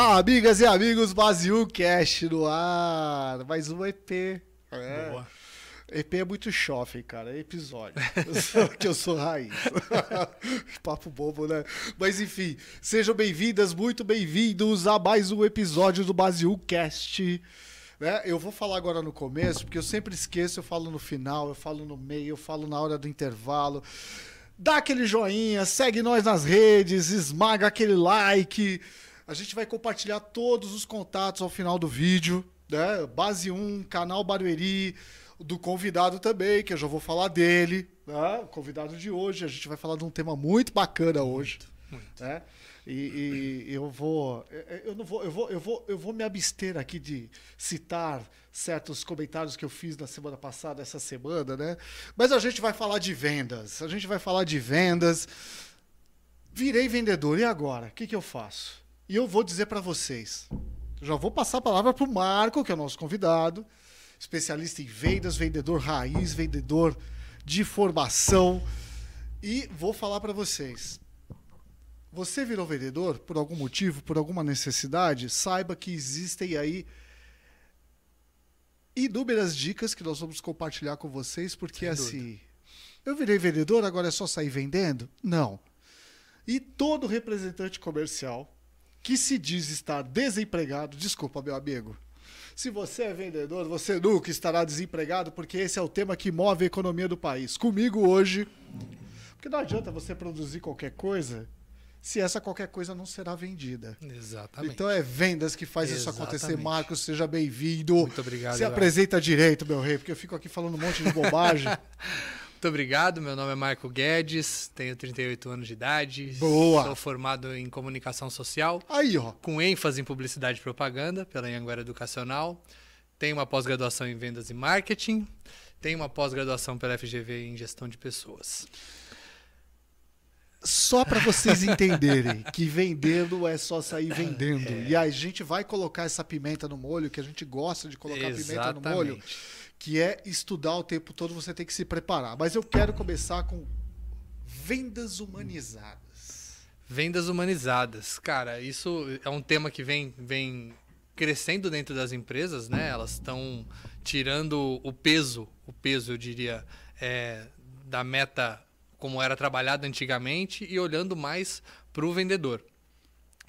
Amigas e amigos, Basil Cash no ar. Mais um EP. É. Boa. EP é muito chofre, cara. É episódio. Eu sou- que eu sou raiz. Papo bobo, né? Mas enfim, sejam bem-vindas, muito bem-vindos a mais um episódio do Basil Cast. Né? Eu vou falar agora no começo, porque eu sempre esqueço, eu falo no final, eu falo no meio, eu falo na hora do intervalo. Dá aquele joinha, segue nós nas redes, esmaga aquele like. A gente vai compartilhar todos os contatos ao final do vídeo, né? Base 1, canal Barueri, do convidado também, que eu já vou falar dele, né? O convidado de hoje, a gente vai falar de um tema muito bacana hoje, né? E, e eu vou, eu não vou, eu vou, eu vou, eu vou me abster aqui de citar certos comentários que eu fiz na semana passada, essa semana, né? Mas a gente vai falar de vendas. A gente vai falar de vendas. Virei vendedor e agora? O que, que eu faço? E eu vou dizer para vocês. Já vou passar a palavra para o Marco, que é o nosso convidado, especialista em vendas, vendedor raiz, vendedor de formação. E vou falar para vocês. Você virou vendedor por algum motivo, por alguma necessidade? Saiba que existem aí inúmeras dicas que nós vamos compartilhar com vocês, porque Sem assim, eu virei vendedor, agora é só sair vendendo? Não. E todo representante comercial que se diz estar desempregado, desculpa, meu amigo. Se você é vendedor, você nunca estará desempregado, porque esse é o tema que move a economia do país. Comigo hoje, porque não adianta você produzir qualquer coisa se essa qualquer coisa não será vendida. Exatamente. Então é vendas que faz isso acontecer. Exatamente. Marcos, seja bem-vindo. Muito obrigado. Se Eduardo. apresenta direito, meu rei, porque eu fico aqui falando um monte de bobagem. Muito obrigado. Meu nome é Marco Guedes, tenho 38 anos de idade. Boa. Sou formado em comunicação social, Aí, ó. com ênfase em publicidade e propaganda pela Anhanguera Educacional. Tenho uma pós-graduação em vendas e marketing. Tenho uma pós-graduação pela FGV em gestão de pessoas. Só para vocês entenderem que vender não é só sair vendendo. E a gente vai colocar essa pimenta no molho, que a gente gosta de colocar pimenta no molho, Exatamente. Que é estudar o tempo todo, você tem que se preparar. Mas eu quero começar com vendas humanizadas. Vendas humanizadas. Cara, isso é um tema que vem, vem crescendo dentro das empresas, né? Elas estão tirando o peso, o peso, eu diria, é, da meta como era trabalhada antigamente e olhando mais para o vendedor.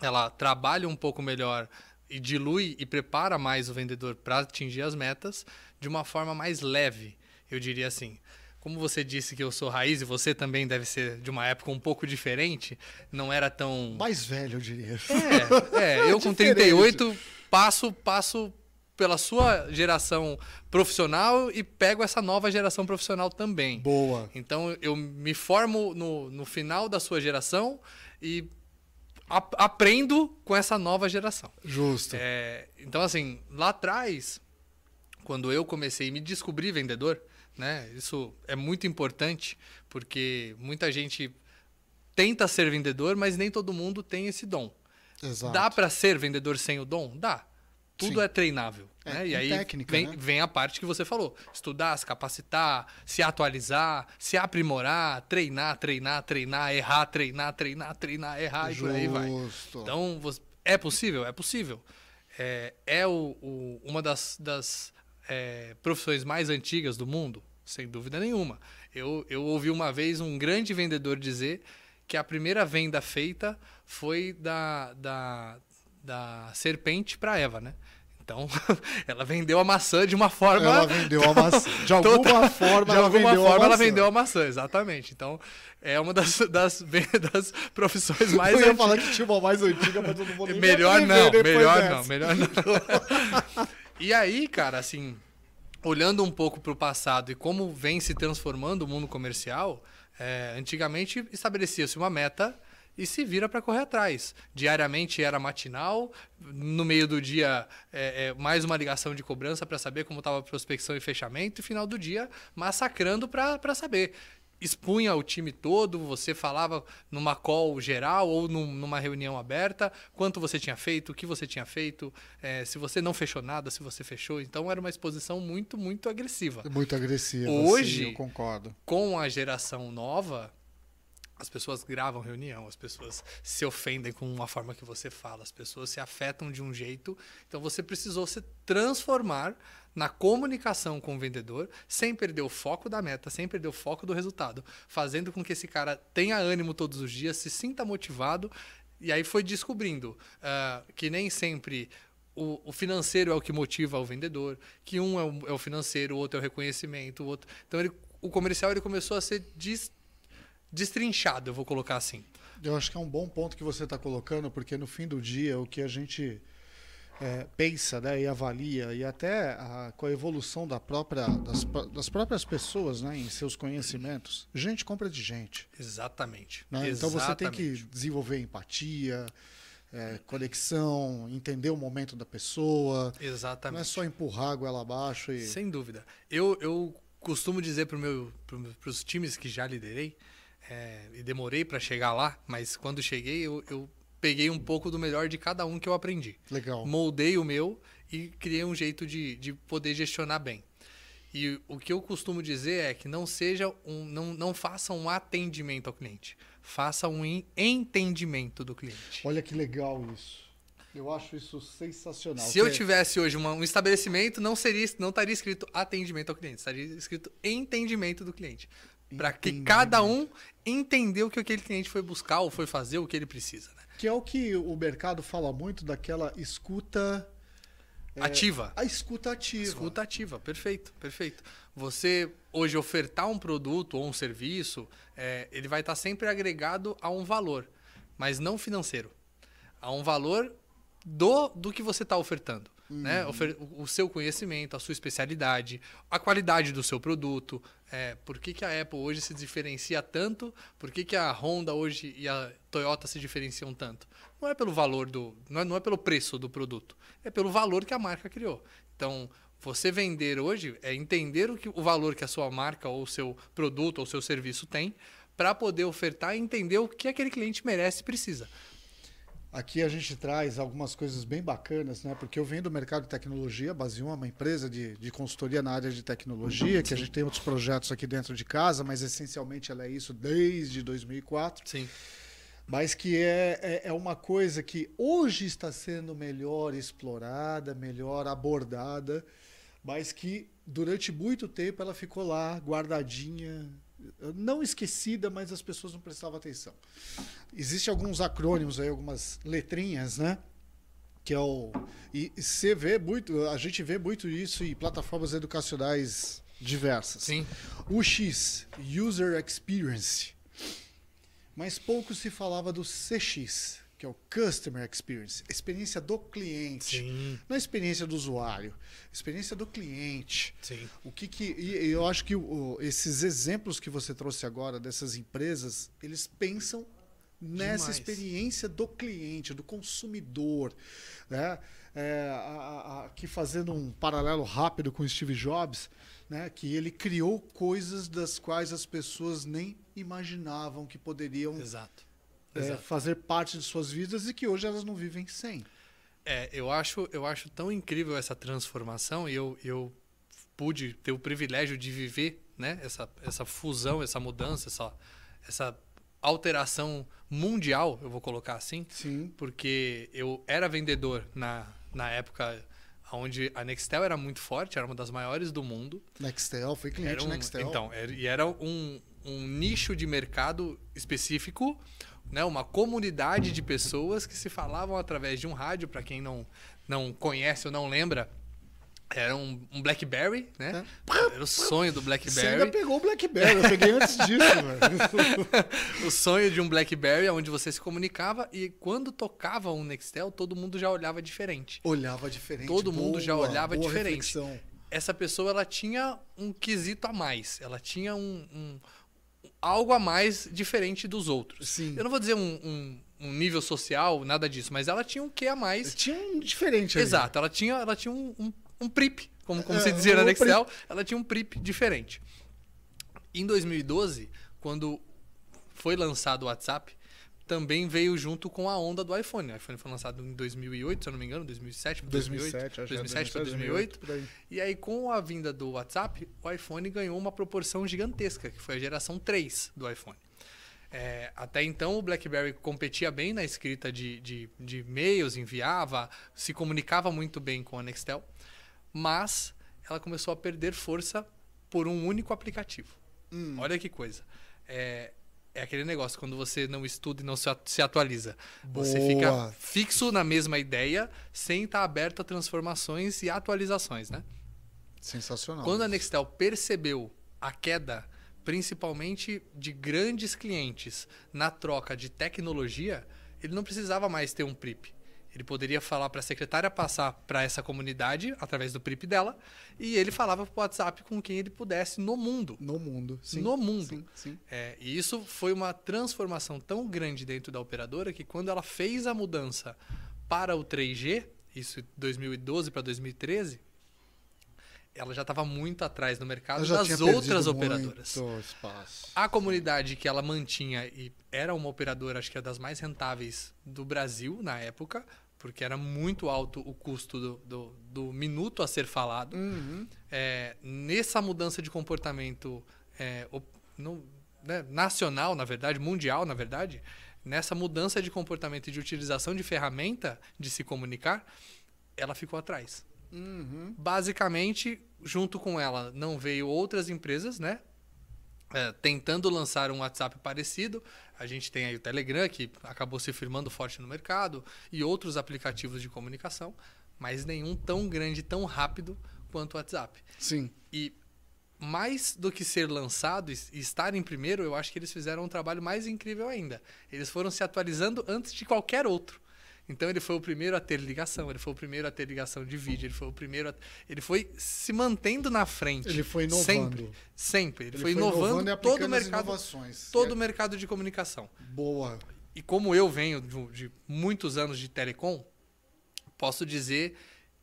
Ela trabalha um pouco melhor e dilui e prepara mais o vendedor para atingir as metas de uma forma mais leve, eu diria assim. Como você disse que eu sou raiz e você também deve ser de uma época um pouco diferente, não era tão Mais velho, eu diria. é, é, eu com Diferente. 38 passo passo pela sua geração profissional e pego essa nova geração profissional também. Boa. Então eu me formo no, no final da sua geração e ap- aprendo com essa nova geração. Justo. É, então, assim, lá atrás, quando eu comecei a me descobrir vendedor, né? Isso é muito importante, porque muita gente tenta ser vendedor, mas nem todo mundo tem esse dom. Exato. Dá para ser vendedor sem o dom? Dá. Tudo Sim. é treinável. É, né? E aí técnica, vem, né? vem a parte que você falou: estudar, se capacitar, se atualizar, se aprimorar, treinar, treinar, treinar, errar, treinar, treinar, treinar, errar e por aí vai. Justo. Então, é possível? É possível. É, é o, o- uma das, das, é, profissões mais antigas do mundo? Sem dúvida nenhuma. Eu, eu ouvi uma vez um grande vendedor dizer que a primeira venda feita foi da, da, da serpente para Eva, né? Então, ela vendeu a maçã de uma forma... Ela vendeu a maçã. De alguma Total- forma, de ela alguma vendeu a forma ela maçã. vendeu a maçã, exatamente. Então, é uma das, das, das profissões mais eu ia antigas. falar que tinha uma mais antiga, mas eu não vou nem Melhor não, melhor dessa. não, melhor não. E aí, cara, assim, olhando um pouco para o passado e como vem se transformando o mundo comercial, é, antigamente estabelecia-se uma meta e se vira para correr atrás. Diariamente era matinal, no meio do dia é, é, mais uma ligação de cobrança para saber como estava a prospecção e fechamento, e final do dia massacrando para saber. Expunha o time todo, você falava numa call geral ou num- numa reunião aberta, quanto você tinha feito, o que você tinha feito, é, se você não fechou nada, se você fechou. Então era uma exposição muito, muito agressiva Muito agressiva. Hoje- sim, eu concordo. com a geração nova, As pessoas gravam reunião, as pessoas se ofendem com uma forma que você fala, as pessoas se afetam de um jeito. Então você precisou se transformar na comunicação com o vendedor, sem perder o foco da meta, sem perder o foco do resultado, fazendo com que esse cara tenha ânimo todos os dias, se sinta motivado. E aí foi descobrindo uh, que nem sempre o, financeiro é o que motiva o vendedor, que um é o, é o financeiro, o outro é o reconhecimento, o outro. Então ele, o comercial ele começou a ser dis, destrinchado, eu vou colocar assim. Eu acho que é um bom ponto que você está colocando, porque no fim do dia o que a gente é, pensa né, e avalia, e até a, com a evolução da própria, das, das, próprias pessoas né, em seus conhecimentos, gente compra de gente. Exatamente. Né? Então você tem que desenvolver empatia, é, conexão, entender o momento da pessoa. Exatamente. Não é só empurrar a goela abaixo. E... Sem dúvida. Eu, eu costumo dizer para pro, os times que já liderei, é, e demorei para chegar lá, mas quando cheguei eu, eu peguei um pouco do melhor de cada um que eu aprendi. Legal. Moldei o meu e criei um jeito de, de poder gestionar bem. E o que eu costumo dizer é que não seja um, não, não faça um atendimento ao cliente, faça um entendimento do cliente. Olha que legal isso. Eu acho isso sensacional. Se eu tivesse hoje uma, um estabelecimento, não seria, não estaria escrito atendimento ao cliente, estaria escrito entendimento do cliente, para que cada um entender o que aquele cliente foi buscar ou foi fazer, o que ele precisa. Né? Que é o que o mercado fala muito daquela escuta é, ativa. A escuta ativa. Escuta ativa, perfeito, perfeito. Você hoje ofertar um produto ou um serviço, é, ele vai estar sempre agregado a um valor, mas não financeiro. A um valor do, do que você está ofertando. Né? Uhum. Né? O seu conhecimento, a sua especialidade, a qualidade do seu produto. É, por que, que a Apple hoje se diferencia tanto? Por que, que a Honda hoje e a Toyota se diferenciam tanto? Não é pelo valor do. Não é, não é pelo preço do produto, é pelo valor que a marca criou. Então, você vender hoje é entender o, que, o valor que a sua marca ou o seu produto ou o seu serviço tem para poder ofertar e entender o que aquele cliente merece e precisa. Aqui a gente traz algumas coisas bem bacanas, né? Porque eu venho do mercado de tecnologia, Baseum é uma empresa de, de consultoria na área de tecnologia, que a gente tem outros projetos aqui dentro de casa, mas essencialmente ela é isso desde 2004. Sim. Mas que é, é, é uma coisa que hoje está sendo melhor explorada, melhor abordada, mas que durante muito tempo ela ficou lá guardadinha, não esquecida, mas as pessoas não prestavam atenção. Existem alguns acrônimos aí, algumas letrinhas, né? Que é o e você vê muito, a gente vê muito isso em plataformas educacionais diversas. Sim. O X, User Experience. Mas pouco se falava do CX, que é o Customer Experience, experiência do cliente, Sim. não a experiência do usuário, experiência do cliente. Sim. O que que e eu acho que o, esses exemplos que você trouxe agora dessas empresas, eles pensam nessa Demais. experiência do cliente, do consumidor, né? É, a, a, aqui fazendo um paralelo rápido com o Steve Jobs, né? Que ele criou coisas das quais as pessoas nem imaginavam que poderiam Exato é, fazer parte de suas vidas e que hoje elas não vivem sem. É, eu acho, eu acho tão incrível essa transformação e eu, eu pude ter o privilégio de viver né, essa, essa fusão, essa mudança, essa, essa alteração mundial, eu vou colocar assim. Sim. Porque eu era vendedor na, na época onde a Nextel era muito forte, era uma das maiores do mundo. Nextel, foi cliente um, Nextel. Então, era, e era um, um nicho de mercado específico né, uma comunidade de pessoas que se falavam através de um rádio, para quem não, não conhece ou não lembra. Era um, um Blackberry, né? É. Era o sonho do Blackberry. Você ainda pegou o Blackberry, eu peguei antes disso, velho. o sonho de um Blackberry, onde você se comunicava e quando tocava um Nextel, todo mundo já olhava diferente. Olhava diferente. Todo boa, mundo já olhava diferente. Reflexão. Essa pessoa, ela tinha um quesito a mais. Ela tinha um, um algo a mais diferente dos outros. Sim. Eu não vou dizer um, um, um nível social, nada disso, mas ela tinha um quê a mais. Tinha um diferente ali. Exato, ela tinha, ela tinha um, um, um PRIP, como, como é, se dizia um na Nextel, ela tinha um PRIP diferente. Em 2012, quando foi lançado o WhatsApp, também veio junto com a onda do iPhone. O iPhone foi lançado em 2008, se eu não me engano, 2007 para 2008. 2007, 2007 para 2008. 2008 e aí, com a vinda do WhatsApp, o iPhone ganhou uma proporção gigantesca, que foi a geração 3 do iPhone. É, até então o BlackBerry competia bem na escrita de, de, de e-mails, enviava, se comunicava muito bem com a Nextel, mas ela começou a perder força por um único aplicativo. Hum. Olha que coisa. É, é aquele negócio, quando você não estuda e não se, atualiza. Você Boa. fica fixo na mesma ideia, sem estar aberto a transformações e atualizações, né? Sensacional. Quando a Nextel percebeu a queda, principalmente de grandes clientes, na troca de tecnologia, ele não precisava mais ter um PRIP. Ele poderia falar para a secretária passar para essa comunidade através do PRIP dela e ele falava para o WhatsApp com quem ele pudesse no mundo. No mundo. Sim. No mundo. Sim, sim. É, e isso foi uma transformação tão grande dentro da operadora que quando ela fez a mudança para o 3G, isso de 2012 para 2013, ela já estava muito atrás no mercado das outras operadoras. A comunidade que ela mantinha e era uma operadora, acho que é das mais rentáveis do Brasil na época, porque era muito alto o custo do, do, do minuto a ser falado. Uhum. É, nessa mudança de comportamento é, op- no- né, nacional, na verdade, mundial, na verdade, nessa mudança de comportamento e de utilização de ferramenta de se comunicar, ela ficou atrás. Uhum. Basicamente, junto com ela, não veio outras empresas, né? É, tentando lançar um WhatsApp parecido. A gente tem aí o Telegram, que acabou se firmando forte no mercado, e outros aplicativos de comunicação, mas nenhum tão grande, tão rápido quanto o WhatsApp. Sim. E mais do que ser lançado e e estar em primeiro, eu acho que eles fizeram um trabalho mais incrível ainda. Eles foram se atualizando antes de qualquer outro. Então ele foi o primeiro a ter ligação, ele foi o primeiro a ter ligação de vídeo, ele foi o primeiro a... Ele foi se mantendo na frente. Ele foi inovando. Sempre. Sempre. Ele, Ele foi inovando, e todo o mercado. inovações. Todo o É mercado de comunicação. Boa. E como eu venho de, muitos anos de telecom, posso dizer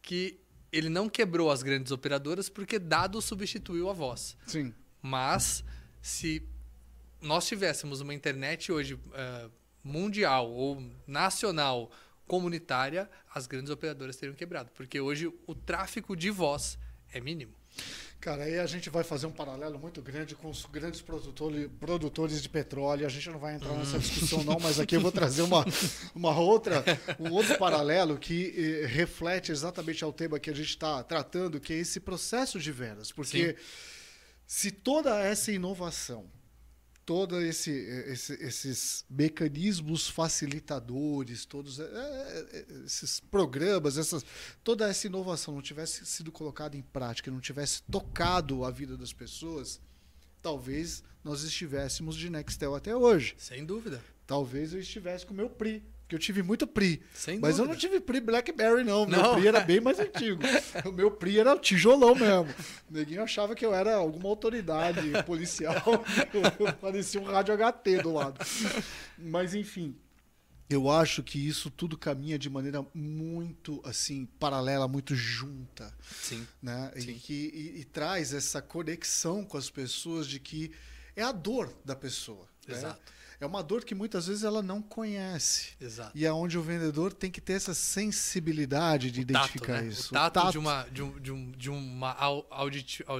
que ele não quebrou as grandes operadoras porque dado substituiu a voz. Sim. Mas se nós tivéssemos uma internet hoje eh, mundial ou nacional comunitária, as grandes operadoras teriam quebrado, porque hoje o tráfego de voz é mínimo. Cara, aí a gente vai fazer um paralelo muito grande com os grandes produtores, produtores de petróleo. A gente não vai entrar nessa discussão, não, mas aqui eu vou trazer uma, uma outra, um outro paralelo que eh, reflete exatamente ao tema que a gente está tratando, que é esse processo de vendas. Porque se toda essa inovação, todos esse, esse, esses mecanismos facilitadores, todos eh, eh, esses programas, essas, toda essa inovação não tivesse sido colocada em prática, não tivesse tocado a vida das pessoas, talvez nós estivéssemos de Nextel até hoje. Sem dúvida. Talvez eu estivesse com o meu PRI, porque eu tive muito PRI. Sem Mas eu não tive PRI BlackBerry, não. Meu Não. PRI era bem mais antigo. O meu PRI era tijolão mesmo. O neguinho achava que eu era alguma autoridade policial. Parecia um rádio HT do lado. Mas, enfim. Eu acho que isso tudo caminha de maneira muito, assim, paralela, muito junta Sim. né? E, Sim. que, e, e traz essa conexão com as pessoas de que é a dor da pessoa. né? É uma dor que muitas vezes ela não conhece. Exato. E é onde o vendedor tem que ter essa sensibilidade de identificar tato, né? isso. O tato, De, uma, de, um, de, um, de, uma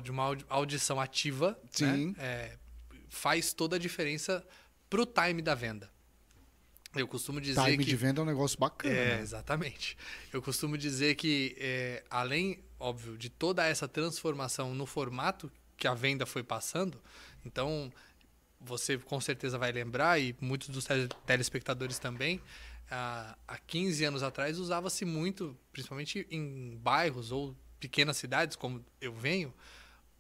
de uma audi- audição ativa Sim. né? É, faz toda a diferença pro time da venda. Eu costumo dizer Time que... de venda é um negócio bacana. É, né? exatamente. Eu costumo dizer que, é, além, óbvio, de toda essa transformação no formato que a venda foi passando, então você com certeza vai lembrar, e muitos dos tele- telespectadores também, há há 15 anos atrás usava-se muito, principalmente em bairros ou pequenas cidades, como eu venho,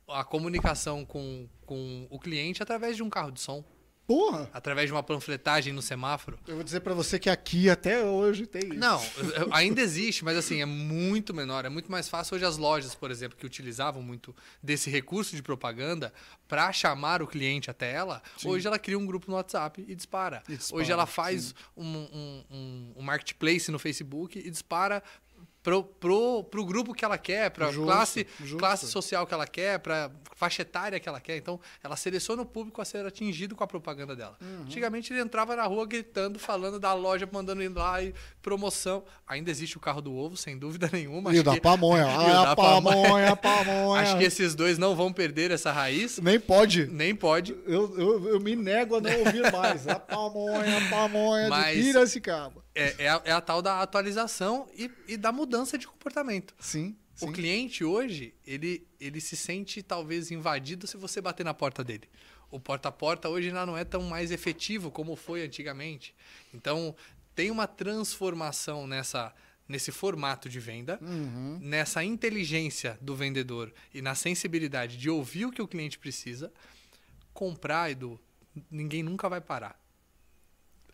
a comunicação com, com o cliente através de um carro de som, Porra! através de uma panfletagem no semáforo. Eu vou dizer pra você que aqui até hoje tem isso. Não, ainda existe, mas assim, é muito menor. É muito mais fácil hoje as lojas, por exemplo, que utilizavam muito desse recurso de propaganda para chamar o cliente até ela, Sim. hoje ela cria um grupo no WhatsApp e dispara. E dispara, hoje ela faz um, um, um- um marketplace no Facebook e dispara pro, pro, pro grupo que ela quer, pra Justo, classe, justo. classe social que ela quer, pra faixa etária que ela quer. Então, ela seleciona o público a ser atingido com a propaganda dela. Uhum. Antigamente, ele entrava na rua gritando, falando da loja, mandando ir lá e promoção. Ainda existe o carro do ovo, sem dúvida nenhuma. E o da que- pamonha. Ah, da a pamonha, a pamonha. Acho que esses dois não vão perder essa raiz. Nem pode. Nem pode. Eu, eu, eu me nego a não ouvir mais. A pamonha, a pamonha Mas- de Piracicaba. É, é, a, é a tal da atualização e, e da mudança de comportamento. Sim, sim. O cliente hoje, ele, ele se sente talvez invadido se você bater na porta dele. O porta a porta hoje não é tão mais efetivo como foi antigamente. Então, tem uma transformação nessa nesse formato de venda, Uhum. nessa inteligência do vendedor e na sensibilidade de ouvir o que o cliente precisa. Comprar, Edu, ninguém nunca vai parar.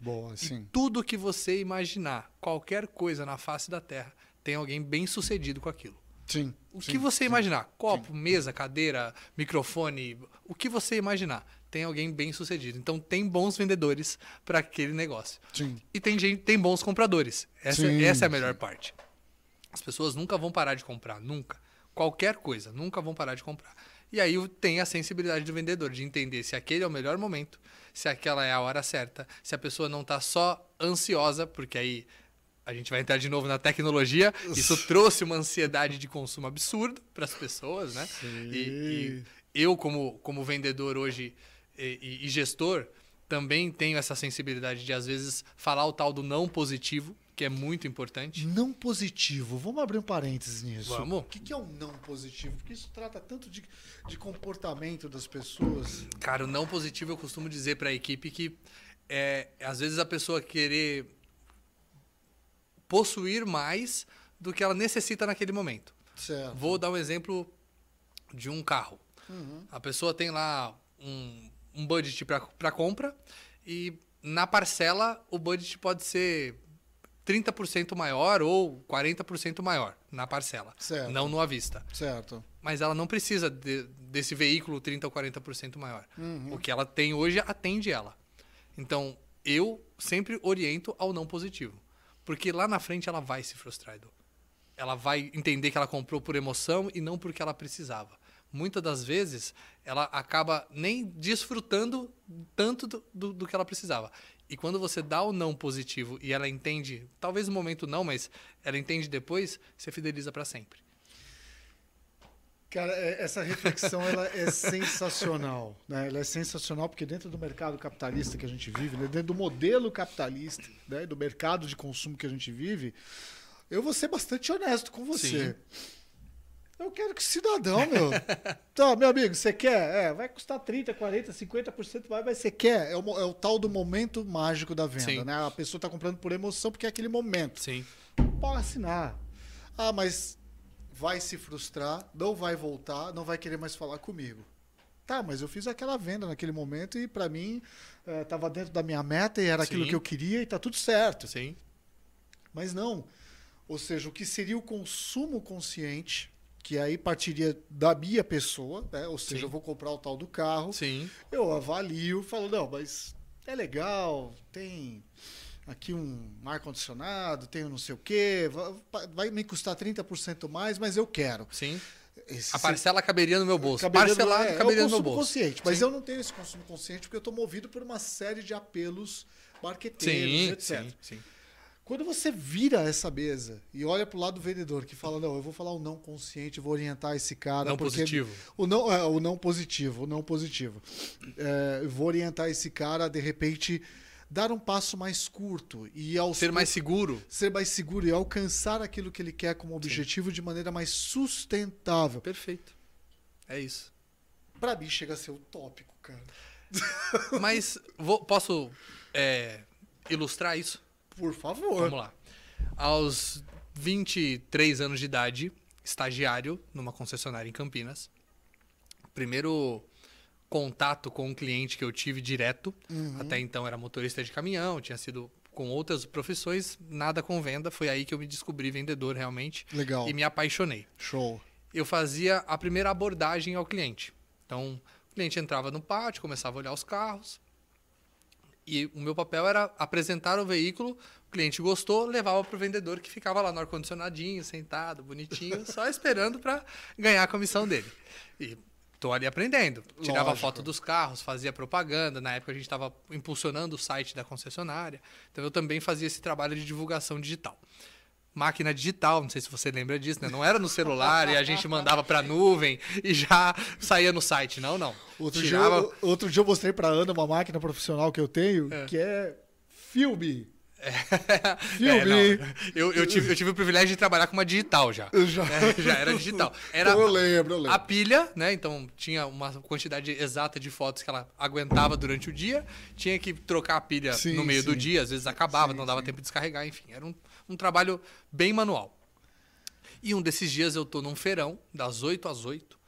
Boa, sim. tudo que você imaginar, qualquer coisa na face da Terra, tem alguém bem sucedido com aquilo. Sim. O sim, que você sim. imaginar, copo, mesa, cadeira, microfone, o que você imaginar, tem alguém bem sucedido. Então tem bons vendedores para aquele negócio. Sim. E tem gente, tem bons compradores. Essa, Sim, essa é a melhor parte. As pessoas nunca vão parar de comprar, nunca. Qualquer coisa, nunca vão parar de comprar. E aí tem a sensibilidade do vendedor de entender se aquele é o melhor momento, se aquela é a hora certa, se a pessoa não está só ansiosa, porque aí a gente vai entrar de novo na tecnologia. Isso trouxe uma ansiedade de consumo absurdo para as pessoas, né? E, e eu, como, como vendedor hoje e, e- e gestor, também tenho essa sensibilidade de, às vezes, falar o tal do não positivo, que é muito importante. Não positivo. Vamos abrir um parênteses nisso. Vamos. O que é o não positivo? Porque isso trata tanto de, de comportamento das pessoas. Cara, o não positivo eu costumo dizer para a equipe que é, às vezes a pessoa querer possuir mais do que ela necessita naquele momento. Certo. Vou dar um exemplo de um carro. A pessoa tem lá um, um budget para compra e na parcela o budget pode ser 30% maior ou 40% maior na parcela, Certo. não no à vista. Certo. Mas ela não precisa de- desse veículo 30% ou 40% maior. Uhum. O que ela tem hoje atende ela. Então, eu sempre oriento ao não positivo. Porque lá na frente ela vai se frustrar, Edu. Ela vai entender que ela comprou por emoção e não porque ela precisava. Muitas das vezes, ela acaba nem desfrutando tanto do, do, do que ela precisava. E quando você dá o não positivo e ela entende, talvez no momento não, mas ela entende depois, você fideliza para sempre. Cara, é- essa reflexão ela é sensacional. Né? Ela é sensacional porque dentro do mercado capitalista que a gente vive, né? dentro do modelo capitalista, né? do mercado de consumo que a gente vive, eu vou ser bastante honesto com você. Eu quero que cidadão, meu. Então, meu amigo, você quer? É, vai custar 30, 40, 50% mais, mas você quer. É o, é o tal do momento mágico da venda, Sim. né? A pessoa está comprando por emoção porque é aquele momento Sim. pode assinar. Ah, mas vai se frustrar, não vai voltar, não vai querer mais falar comigo. Tá, mas eu fiz aquela venda naquele momento e pra mim estava dentro da minha meta e era aquilo Sim. que eu queria e tá tudo certo. Sim. Mas não. Ou seja, o que seria o consumo consciente, que aí partiria da minha pessoa, né? Ou seja, Sim. eu vou comprar o tal do carro, Sim. eu avalio, falo, não, mas é legal, tem aqui um ar-condicionado, tem um não sei o quê, va- vai me custar 30% mais, mas eu quero. Sim. Esse- A parcela caberia no meu bolso. caberia Parcelado é, caberia é no meu consumo bolso. consciente, mas Sim. eu não tenho esse consumo consciente porque eu estou movido por uma série de apelos marqueteiros, Sim, etc. sim, sim. Quando você vira essa mesa e olha pro lado do vendedor que fala, não, eu vou falar o não consciente, vou orientar esse cara. Não porque positivo. O não, é, o não positivo, o não positivo. É, vou orientar esse cara de repente, dar um passo mais curto e ao Ser mais seguro. ser mais seguro e alcançar aquilo que ele quer como objetivo de maneira mais sustentável. Perfeito. É isso. Pra mim chega a ser utópico, cara. Mas vou- posso é, ilustrar isso? Por favor. Vamos lá. Aos 23 anos de idade, estagiário numa concessionária em Campinas. Primeiro contato com um cliente que eu tive direto. Até então era motorista de caminhão, tinha sido com outras profissões, nada com venda. Foi aí que eu me descobri vendedor realmente Legal. e me apaixonei. Show. eu fazia a primeira abordagem ao cliente. Então, o cliente entrava no pátio, começava a olhar os carros. E o meu papel era apresentar o veículo, o cliente gostou, levava para o vendedor que ficava lá no ar-condicionadinho, sentado, bonitinho, só esperando para ganhar a comissão dele. E tô ali aprendendo. Tirava Lógico. foto dos carros, fazia propaganda. Na época a gente estava impulsionando o site da concessionária. Então eu também fazia esse trabalho de divulgação digital. Máquina digital, não sei se você lembra disso, né? Não era no celular e a gente mandava para nuvem e já saía no site. Não, não. Outro, Tirava... dia, eu- outro dia eu mostrei pra Ana uma máquina profissional que eu tenho, É. que é filme. É, Filme. não. eu, eu, tive, eu tive o privilégio de trabalhar com uma digital já. Eu já- É, já era digital. Era eu lembro, eu lembro. a pilha, né? Então tinha uma quantidade exata de fotos que ela aguentava durante o dia. Tinha que trocar a pilha Sim, no meio do sim. dia, às vezes acabava, Sim, não dava tempo de descarregar, enfim. Era um, um trabalho bem manual. E um desses dias eu tô num feirão, das 8 às 8,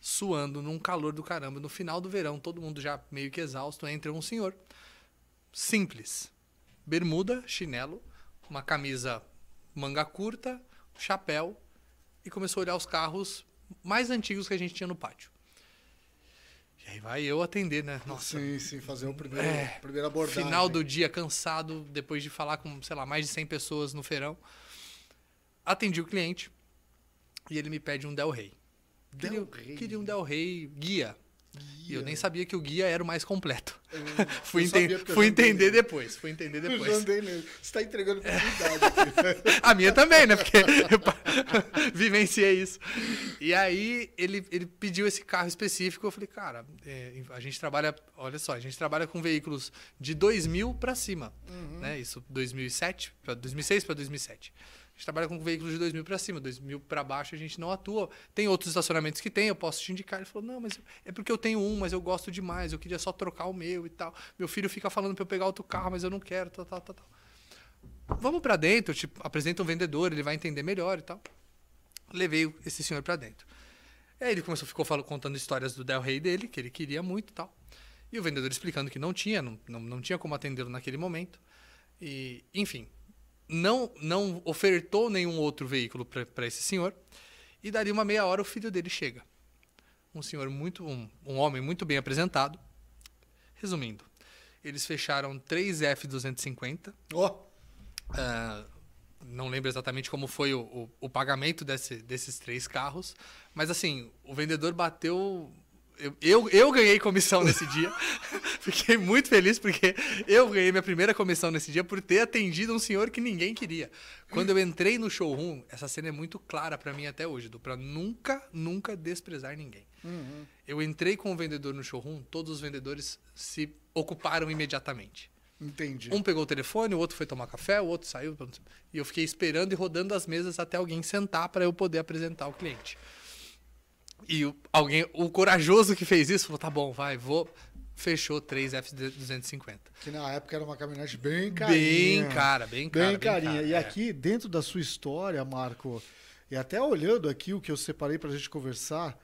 suando num calor do caramba. No final do verão, todo mundo já meio que exausto, entra um senhor. Simples. Bermuda, chinelo, uma camisa manga curta, chapéu e começou a olhar os carros mais antigos que a gente tinha no pátio. E aí vai eu atender, né? Nossa, Sim, sim, fazer o primeiro, É, primeira abordagem. final do dia cansado, depois de falar com, sei lá, mais de 100 pessoas no feirão. Atendi o cliente e ele me pede um Del Rey. Del queria, Rey? queria um Del Rey guia. E eu nem sabia que o guia era o mais completo. Eu- fui eu enten- eu fui entender depois. Fui entender Eu depois. andei nele. Você está entregando aqui. A minha também, né? Porque eu vivenciei isso. E aí ele, ele pediu esse carro específico. Eu falei, cara, é, a gente trabalha, olha só, a gente trabalha com veículos de 2000 para cima, né? Isso 2007, pra 2006 para 2007. A gente trabalha com veículos de 2000 para cima, 2000 para baixo a gente não atua. Tem outros estacionamentos que tem, eu posso te indicar. Ele falou: "Não, mas é porque eu tenho um, mas eu gosto demais, eu queria só trocar o meu e tal. Meu filho fica falando para eu pegar outro carro, mas eu não quero, tal, tal, tal, tal." Vamos pra dentro, te apresento um vendedor, ele vai entender melhor e tal. Levei esse senhor pra dentro. Aí ele começou, ficou falando, contando histórias do Del Rey dele, que ele queria muito e tal. E o vendedor explicando que não tinha, não, não, não tinha como atendê-lo naquele momento. E, enfim, não, não ofertou nenhum outro veículo para esse senhor. E dali uma meia hora o filho dele chega. Um senhor muito, um, um homem muito bem apresentado. Resumindo, eles fecharam três F250 Ó, ah, não lembro exatamente como foi o, o, o pagamento desse- desses três carros, mas assim, o vendedor bateu. Eu, eu, eu ganhei comissão nesse dia. Fiquei muito feliz porque eu ganhei minha primeira comissão nesse dia por ter atendido um senhor que ninguém queria. Quando eu entrei no showroom, essa cena é muito clara pra mim até hoje, para nunca, nunca desprezar ninguém. Eu entrei com o vendedor no showroom, todos os vendedores se ocuparam imediatamente. entendi. Um pegou o telefone, o outro foi tomar café, o outro saiu. E eu fiquei esperando e rodando as mesas até alguém sentar para eu poder apresentar o cliente. E o, alguém, o corajoso que fez isso falou: tá bom, vai, vou. Fechou três F250. Que na época era uma caminhonete bem carinha. Bem cara, bem cara. Bem carinha. cara, e é. aqui, dentro da sua história, Marco, e até olhando aqui o que eu separei pra gente conversar,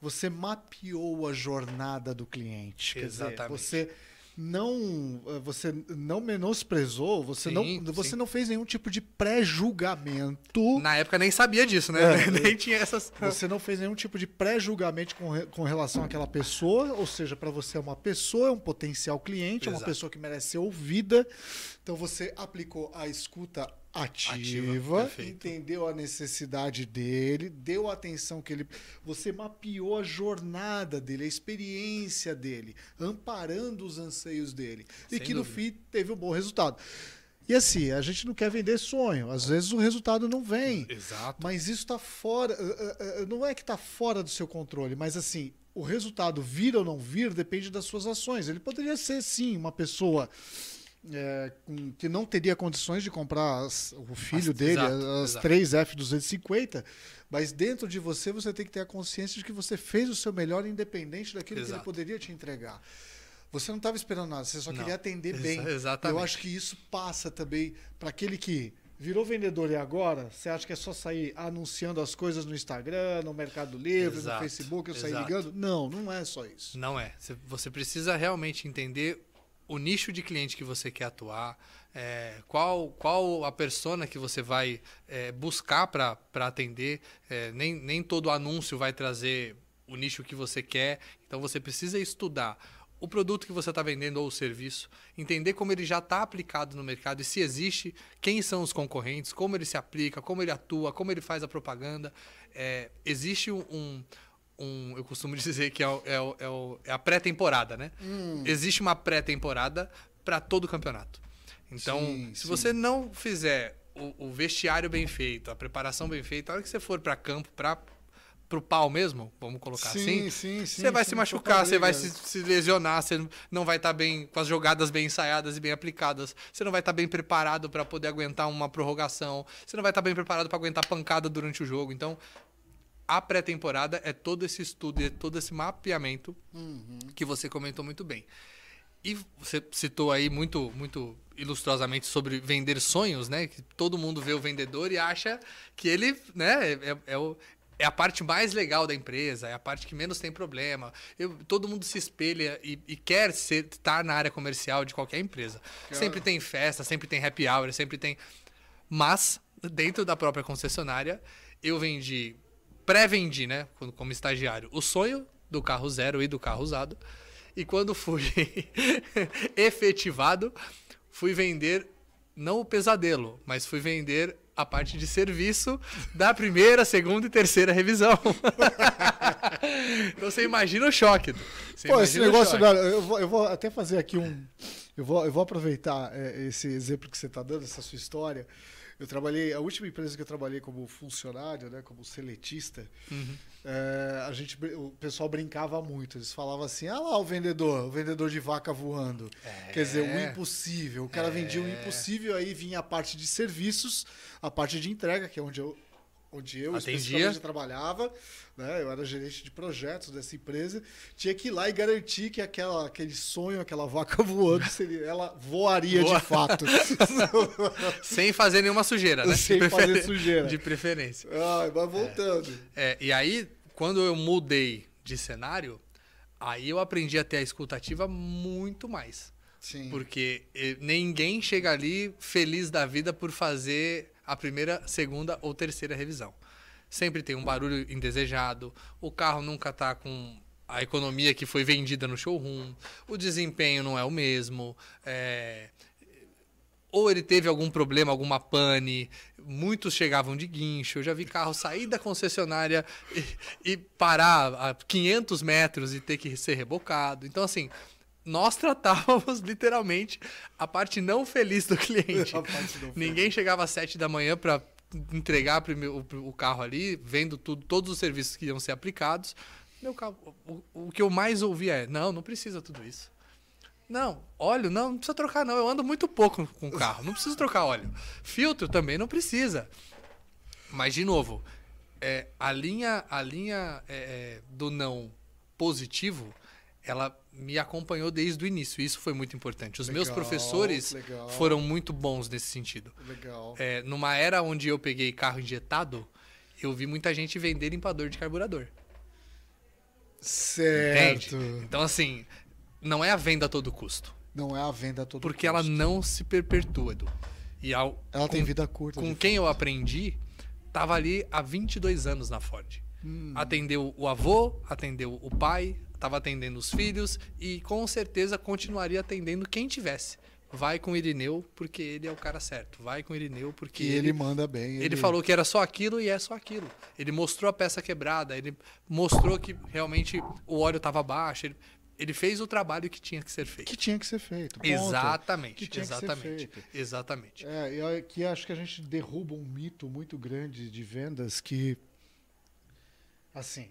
você mapeou a jornada do cliente. Quer dizer, Exatamente. você não, eh, você não menosprezou, você, Sim, não, você sim. não fez nenhum tipo de pré-julgamento. Na época nem sabia disso, né? É. nem tinha essas. Você não fez nenhum tipo de pré-julgamento com, com relação àquela pessoa, ou seja, para você é uma pessoa, é um potencial cliente, é uma Exato. pessoa que merece ser ouvida. Então você aplicou a escuta ativa, Ativa, entendeu a necessidade dele, deu a atenção que ele. Você mapeou a jornada dele, a experiência dele, amparando os anseios dele. e Sem que no dúvida. fim teve um bom resultado. E assim, a gente não quer vender sonho. Às vezes o resultado não vem. Exato. Mas isso está fora. eh, eh, eh, Não é que está fora do seu controle, mas assim, o resultado vir ou não vir depende das suas ações. Ele poderia ser, sim, uma pessoa com- que não teria condições de comprar as- o filho As- dele, exato, as exato. três F250, mas dentro de você você tem que ter a consciência de que você fez o seu melhor independente daquilo que ele Exato. poderia te entregar. Você não estava esperando nada, você só Não. queria atender bem. exatamente. Eu acho que isso passa também para aquele que virou vendedor e agora você acha que é só sair anunciando as coisas no Instagram, no Mercado Livre, Exato, no Facebook, eu sair exato. ligando? Não, não é só isso. Não é. Você precisa realmente entender o nicho de cliente que você quer atuar, é, qual, qual a persona que você vai é, buscar para atender. É, nem, nem todo anúncio vai trazer o nicho que você quer. Então você precisa estudar o produto que você está vendendo ou o serviço, entender como ele já está aplicado no mercado e se existe, quem são os concorrentes, como ele se aplica, como ele atua, como ele faz a propaganda. É, existe um, um, eu costumo dizer que é, o, é, o, é, o, é a pré-temporada, né? Hum. Existe uma pré-temporada para todo o campeonato. Então, sim, se sim. você não fizer o, o, vestiário bem feito, a preparação bem feita, a hora que você for para campo, para pro pau mesmo, vamos colocar sim, assim, sim, sim, você vai se machucar, você vai se, se, lesionar, você não vai estar tá bem com as jogadas bem ensaiadas e bem aplicadas, você não vai estar tá bem preparado para poder aguentar uma prorrogação, você não vai estar tá bem preparado para aguentar pancada durante o jogo. Então, a pré-temporada é todo esse estudo, é todo esse mapeamento uhum. que você comentou muito bem. E você citou aí muito, muito ilustrosamente sobre vender sonhos, né? Que todo mundo vê o vendedor e acha que ele, né, é, é, é o, é a parte mais legal da empresa, é a parte que menos tem problema. Eu, todo mundo se espelha e, e quer ser, estar na área comercial de qualquer empresa. Claro. Sempre tem festa, sempre tem happy hour, sempre tem. Mas, dentro da própria concessionária, eu vendi, pré-vendi, né, como estagiário, o sonho do carro zero e do carro usado. E quando fui efetivado, fui vender não o pesadelo, mas fui vender a parte de serviço da primeira, segunda e terceira revisão. então você imagina o choque. Você Pô, esse negócio, eu, vou, eu vou até fazer aqui um. Eu vou, eu vou aproveitar é, esse exemplo que você está dando, essa sua história. Eu trabalhei, a última empresa que eu trabalhei como funcionário, né, como seletista, uhum. é, a gente, o pessoal brincava muito. Eles falavam assim: ah lá o vendedor, o vendedor de vaca voando. É. Quer dizer, o impossível. O cara é. vendia o impossível, aí vinha a parte de serviços, a parte de entrega, que é onde eu onde eu Atendia. especificamente trabalhava, né? Eu era gerente de projetos dessa empresa, tinha que ir lá e garantir que aquela, aquele sonho, aquela vaca voando, seria, ela voaria Boa. de fato. Sem fazer nenhuma sujeira, né? Sem fazer sujeira. De preferência. Ah, mas voltando. É, é, e aí, quando eu mudei de cenário, aí eu aprendi a ter a escutativa muito mais. Sim. Porque eh, ninguém chega ali feliz da vida por fazer a primeira, segunda ou terceira revisão. Sempre tem um barulho indesejado, o carro nunca está com a economia que foi vendida no showroom, o desempenho não é o mesmo, é... ou ele teve algum problema, alguma pane, muitos chegavam de guincho, eu já vi carro sair da concessionária e, e parar a 500 metros e ter que ser rebocado. Então, assim, nós tratávamos literalmente a parte não feliz do cliente. Ninguém chegava às sete da manhã para entregar o, carro ali, vendo tudo, todos os serviços que iam ser aplicados. Meu carro, o, o que eu mais ouvia é: não, não precisa tudo isso. Não, óleo não, não precisa trocar não. Eu ando muito pouco com o carro, não preciso trocar óleo. Filtro também não precisa. Mas de novo, é, a linha, a linha é, é do não positivo ela me acompanhou desde o início. Isso foi muito importante. Os legal, meus professores legal. foram muito bons nesse sentido. Legal. É, numa era onde eu peguei carro injetado, eu vi muita gente vender limpador de carburador. Certo. Entende? Então, assim, não é a venda a todo custo. Não é a venda a todo porque custo. Porque ela não se perpetua, Edu. E ao, ela com, tem vida curta. Com quem eu aprendi, tava ali há 22 anos na Ford. Hum. Atendeu o avô, atendeu o pai, estava atendendo os filhos e com certeza continuaria atendendo quem tivesse. Vai com o Irineu porque ele é o cara certo. Vai com o Irineu porque ele, ele, manda bem. Ele... ele falou que era só aquilo e é só aquilo. Ele mostrou a peça quebrada, ele mostrou que realmente o óleo estava baixo. Ele, ele fez o trabalho que tinha que ser feito. Que tinha que ser feito. Ponto. Exatamente. Que exatamente. Que exatamente. É, eu aqui acho que a gente derruba um mito muito grande de vendas que assim,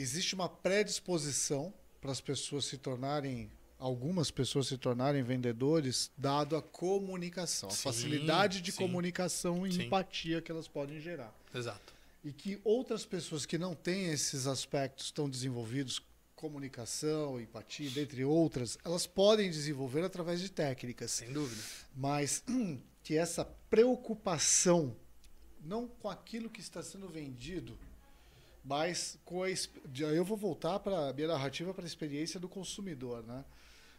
existe uma predisposição para as pessoas se tornarem algumas pessoas se tornarem vendedores dado a comunicação, sim, a facilidade de sim, comunicação e sim. empatia que elas podem gerar. Exato. E que outras pessoas que não têm esses aspectos tão desenvolvidos, comunicação, empatia, dentre outras, elas podem desenvolver através de técnicas. Sem dúvida. Mas que essa preocupação não com aquilo que está sendo vendido, mas com a, eu vou voltar para a minha narrativa para a experiência do consumidor, né?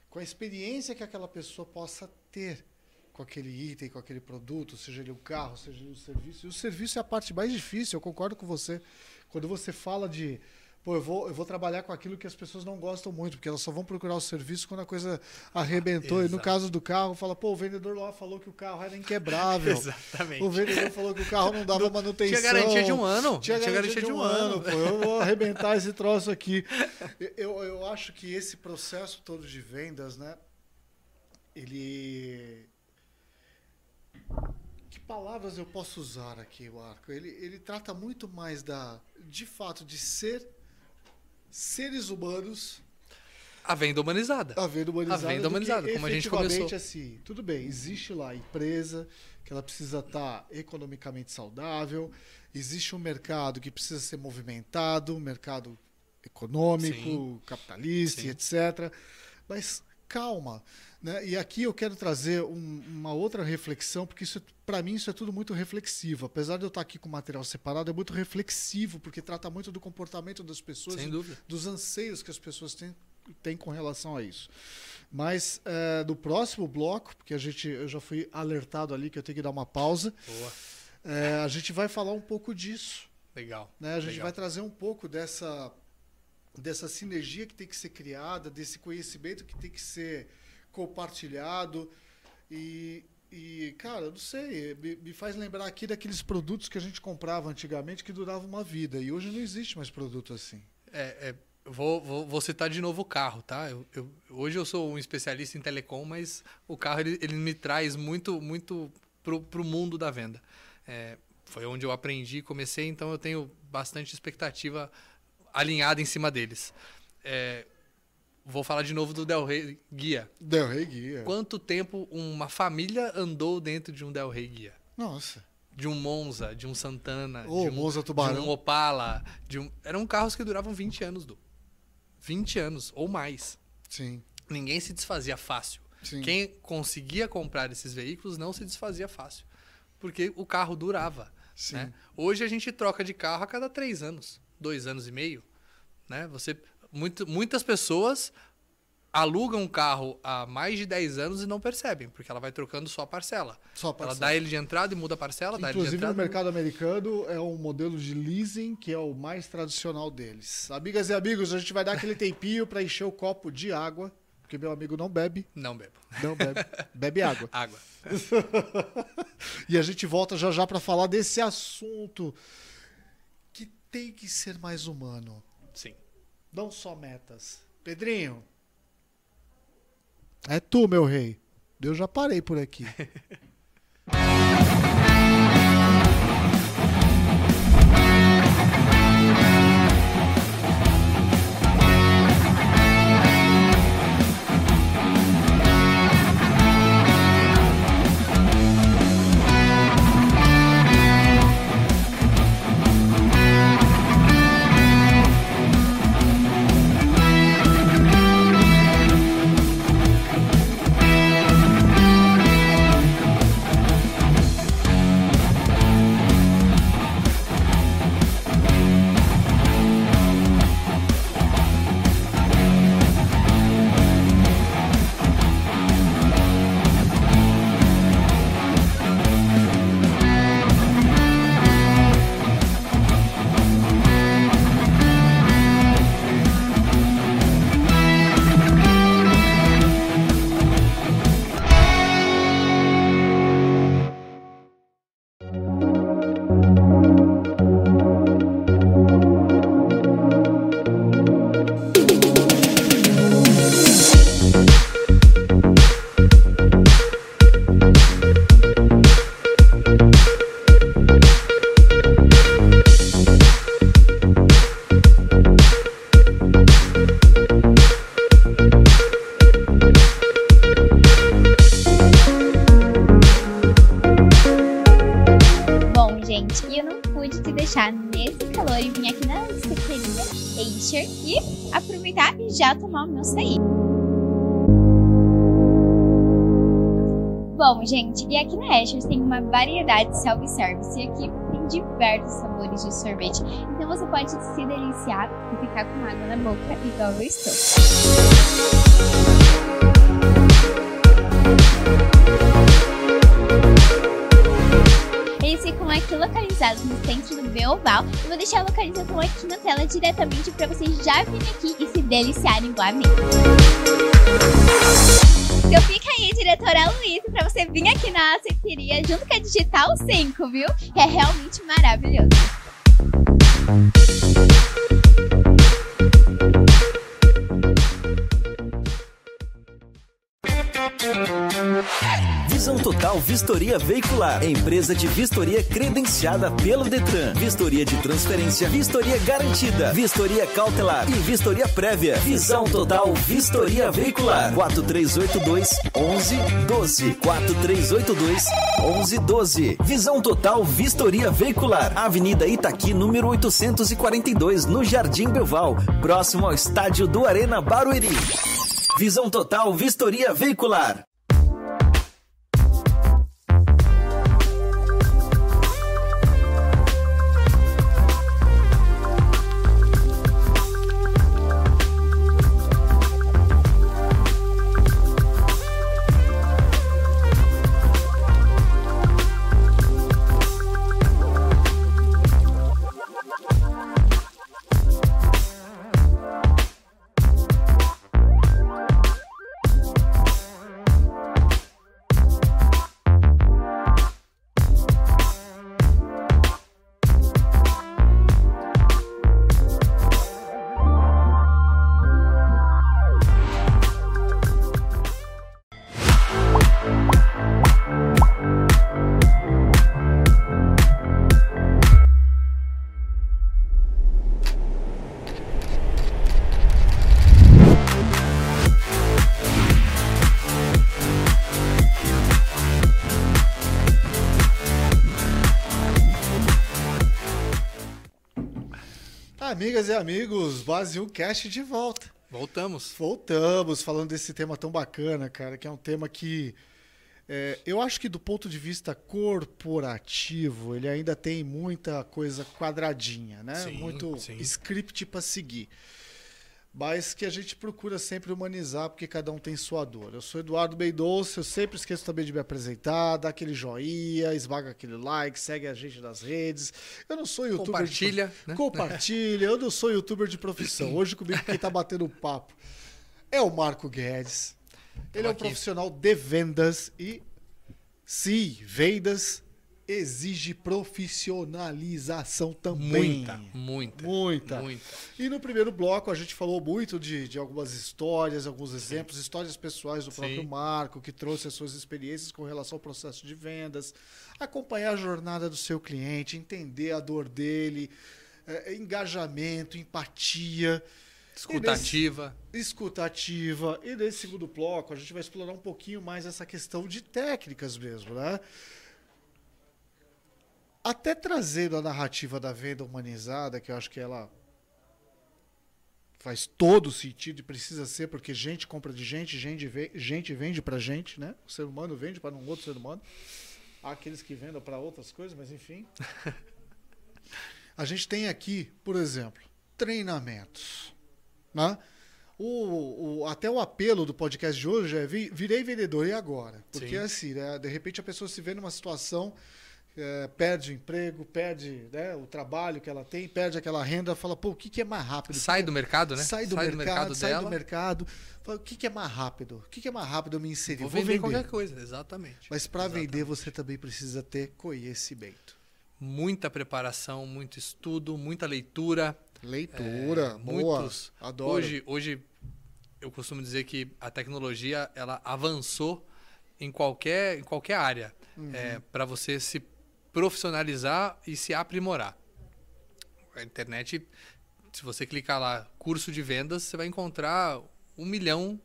Com a experiência que aquela pessoa possa ter com aquele item, com aquele produto, seja ele o carro, seja ele o serviço. E o serviço é a parte mais difícil, eu concordo com você. Quando você fala de pô, eu vou, eu vou trabalhar com aquilo que as pessoas não gostam muito, porque elas só vão procurar o serviço quando a coisa arrebentou. e no caso do carro, fala, pô, o vendedor lá falou que o carro era inquebrável. Exatamente. O vendedor falou que o carro não dava manutenção. Tinha garantia de um ano. Tinha garantia, de um, ano. pô. pô. Eu vou arrebentar esse troço aqui. Eu, eu acho que esse processo todo de vendas, né? Ele. Que palavras eu posso usar aqui, Marco? Ele, ele trata muito mais da, de fato, de ser seres humanos A venda humanizada. a venda humanizada. A venda humanizada, que como a gente começou. assim, tudo bem, existe lá a empresa que ela precisa estar economicamente saudável, existe um mercado que precisa ser movimentado, um mercado econômico, Sim. capitalista, Sim. etc. Mas calma, né? E aqui eu quero trazer um- uma outra reflexão, porque isso para mim isso é tudo muito reflexivo. Apesar de eu estar aqui com material separado, é muito reflexivo, porque trata muito do comportamento das pessoas Sem dúvida. dos anseios que as pessoas têm, têm com relação a isso. Mas é, no próximo bloco, porque a gente, eu já fui alertado ali que eu tenho que dar uma pausa, é, a gente vai falar um pouco disso. Legal. Né? A gente Legal. vai trazer um pouco dessa, dessa sinergia que tem que ser criada, desse conhecimento que tem que ser compartilhado. E, e cara, eu não sei, me, me faz lembrar aqui daqueles produtos que a gente comprava antigamente que duravam uma vida. E hoje não existe mais produto assim. É, é, vou, vou, vou citar de novo o carro, tá? Eu, eu- hoje eu sou um especialista em telecom, mas o carro ele, ele me traz muito, muito pro, pro mundo da venda. É, foi onde eu aprendi, comecei, então eu tenho bastante expectativa alinhada em cima deles. É, vou falar de novo do Del Rey Guia. Del Rey Guia. Quanto tempo uma família andou dentro de um Del Rey Guia? Nossa. de um Monza, de um Santana, Ô, de, um, Monza de Tubarão. um Opala, de um... eram carros que duravam 20 anos, Du. 20 anos ou mais. Sim, Ninguém se desfazia fácil. sim. Quem conseguia comprar esses veículos não se desfazia fácil, porque o carro durava. Sim. né? Hoje a gente troca de carro a cada três anos, dois anos e meio. Né? Você, muito, muitas pessoas alugam um carro há mais de 10 anos e não percebem, porque ela vai trocando só a parcela. Só Ela parcela. dá ele de entrada e muda a parcela, Inclusive no entrada. mercado americano é um modelo de leasing que é o mais tradicional deles. Amigas e amigos, a gente vai dar aquele tempinho para encher o copo de água, porque meu amigo não bebe, Não bebo. não bebe, bebe água. Água. E a gente volta já já para falar desse assunto que tem que ser mais humano. Não só metas. Pedrinho, é tu, meu rei. Eu já parei por aqui. Gente, e aqui na Asher tem uma variedade de self-service e aqui tem diversos sabores de sorvete. Então você pode se deliciar e ficar com água na boca igual eu estou. Eles ficam aqui localizados no centro do bem oval. Eu vou deixar a localização aqui na tela diretamente para vocês já virem aqui e se deliciarem. Então fica aí, diretora Luísa, para você vir aqui na aceiteria junto com a Digital 5, viu? É realmente maravilhoso. Visão Total Vistoria Veicular. Empresa de vistoria credenciada pelo Detran. Vistoria de transferência, vistoria garantida, vistoria cautelar e vistoria prévia. Visão Total Vistoria Veicular. 4382 1112. 4382 1112. Visão Total Vistoria Veicular. Avenida Itaqui, número 842, no Jardim Belval, próximo ao estádio do Arena Barueri. Visão Total Vistoria Veicular. Amigas e amigos, Base 1 Cast de volta. Voltamos. Voltamos falando desse tema tão bacana, cara, que é um tema que é, eu acho que do ponto de vista corporativo, ele ainda tem muita coisa quadradinha, né? Sim, Muito sim. script para seguir. Mas que a gente procura sempre humanizar, porque cada um tem sua dor. Eu sou Eduardo Beidouce, eu sempre esqueço também de me apresentar, dá aquele joinha, esmaga aquele like, segue a gente nas redes. Eu não sou youtuber. de Compartilha, né? Compartilha, eu não sou youtuber de profissão. Hoje comigo quem tá batendo papo é o Marco Guedes. Ele é um profissional de vendas e sim, vendas exige profissionalização também. Muita, muita. Muita. Muita. E no primeiro bloco a gente falou muito de, de algumas histórias, alguns exemplos, histórias pessoais do próprio Sim. Marco, que trouxe as suas experiências com relação ao processo de vendas, acompanhar a jornada do seu cliente, entender a dor dele, eh, engajamento, empatia. Escutativa. escutativa. E nesse segundo bloco, a gente vai explorar um pouquinho mais essa questão de técnicas mesmo, né? Até trazendo a narrativa da venda humanizada, que eu acho que ela faz todo sentido e precisa ser, porque gente compra de gente, gente, ve- gente vende pra gente, né? O ser humano vende para um outro ser humano. Há aqueles que vendam para outras coisas, mas enfim. A gente tem aqui, por exemplo, treinamentos. Né? O, o- até o apelo do podcast de hoje é vi- virei vendedor e agora? Porque Sim. assim, né, de repente a pessoa se vê numa situação, é, perde o emprego, perde né, o trabalho que ela tem, perde aquela renda, fala, pô, o que, que é mais rápido? Sai do mercado, né? Sai do Sai mercado, sai dela. do mercado. Fala, o que, que é mais rápido? O que, que é mais rápido eu me inserir? Vou vender qualquer coisa, exatamente. Mas para vender você também precisa ter conhecimento. Muita preparação, muito estudo, muita leitura. Leitura, É, boa. muitos. Adoro. Hoje, hoje eu costumo dizer que a tecnologia ela avançou em qualquer, em qualquer área Uhum. para você se profissionalizar e se aprimorar. A internet, se você clicar lá curso de vendas, você vai encontrar um milhão,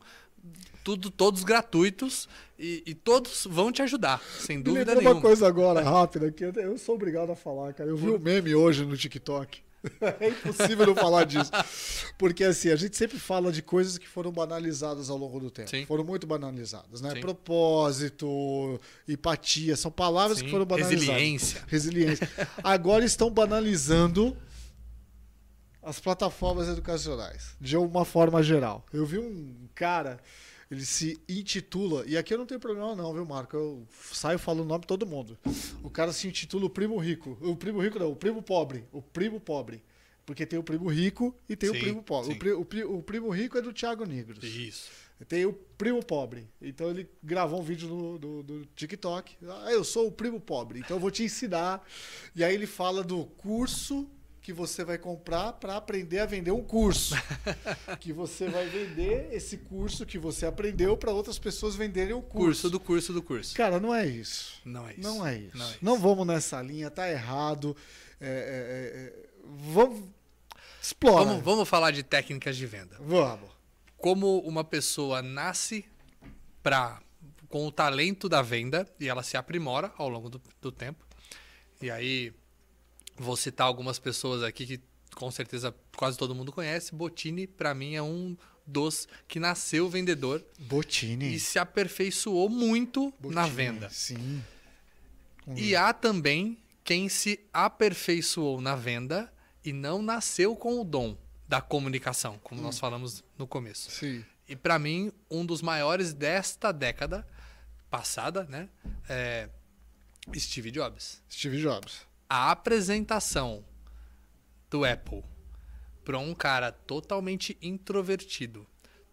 tudo, todos gratuitos e, e todos vão te ajudar, sem dúvida nenhuma. uma coisa agora, rápida, que eu- sou obrigado a falar, cara. Eu vi um meme hoje no TikTok. É impossível não falar disso. Porque assim, a gente sempre fala de coisas que foram banalizadas ao longo do tempo. Sim. Foram muito banalizadas, né? Sim. Propósito, empatia, são palavras que Sim, foram banalizadas. resiliência. Resiliência. Agora estão banalizando as plataformas educacionais, de uma forma geral. Eu vi um cara, Ele se intitula, e aqui eu não tenho problema não, viu, Marco? Eu saio falando o nome de todo mundo. O cara se intitula o primo rico. O primo rico não, o primo pobre. O primo pobre. Porque tem o primo rico e tem Sim, o primo pobre. O, pri- o pri- o primo rico é do Thiago Negros. Isso. Tem o primo pobre. Então ele gravou um vídeo no, do, do TikTok. Ah, eu sou o primo pobre, então eu vou te ensinar. E aí ele fala do curso que você vai comprar para aprender a vender um curso. que você vai vender esse curso que você aprendeu para outras pessoas venderem o curso. Curso do curso do curso. Cara, não é isso. Não é isso. Não é isso. Não é isso. Não vamos nessa linha, tá errado. É, é, é, é, vamos. Explora. Vamos, vamos falar de técnicas de venda. Vamos. Como uma pessoa nasce pra, com o talento da venda e ela se aprimora ao longo do, do tempo. E aí, vou citar algumas pessoas aqui que com certeza quase todo mundo conhece. Botini, pra mim, é um dos que nasceu vendedor Botini. e se aperfeiçoou muito na Botini, venda. Sim. E há também quem se aperfeiçoou na venda e não nasceu com o dom da comunicação, como nós falamos no começo. Sim. E para mim, um dos maiores desta década passada, né, é Steve Jobs. Steve Jobs. A apresentação do Apple para um cara totalmente introvertido,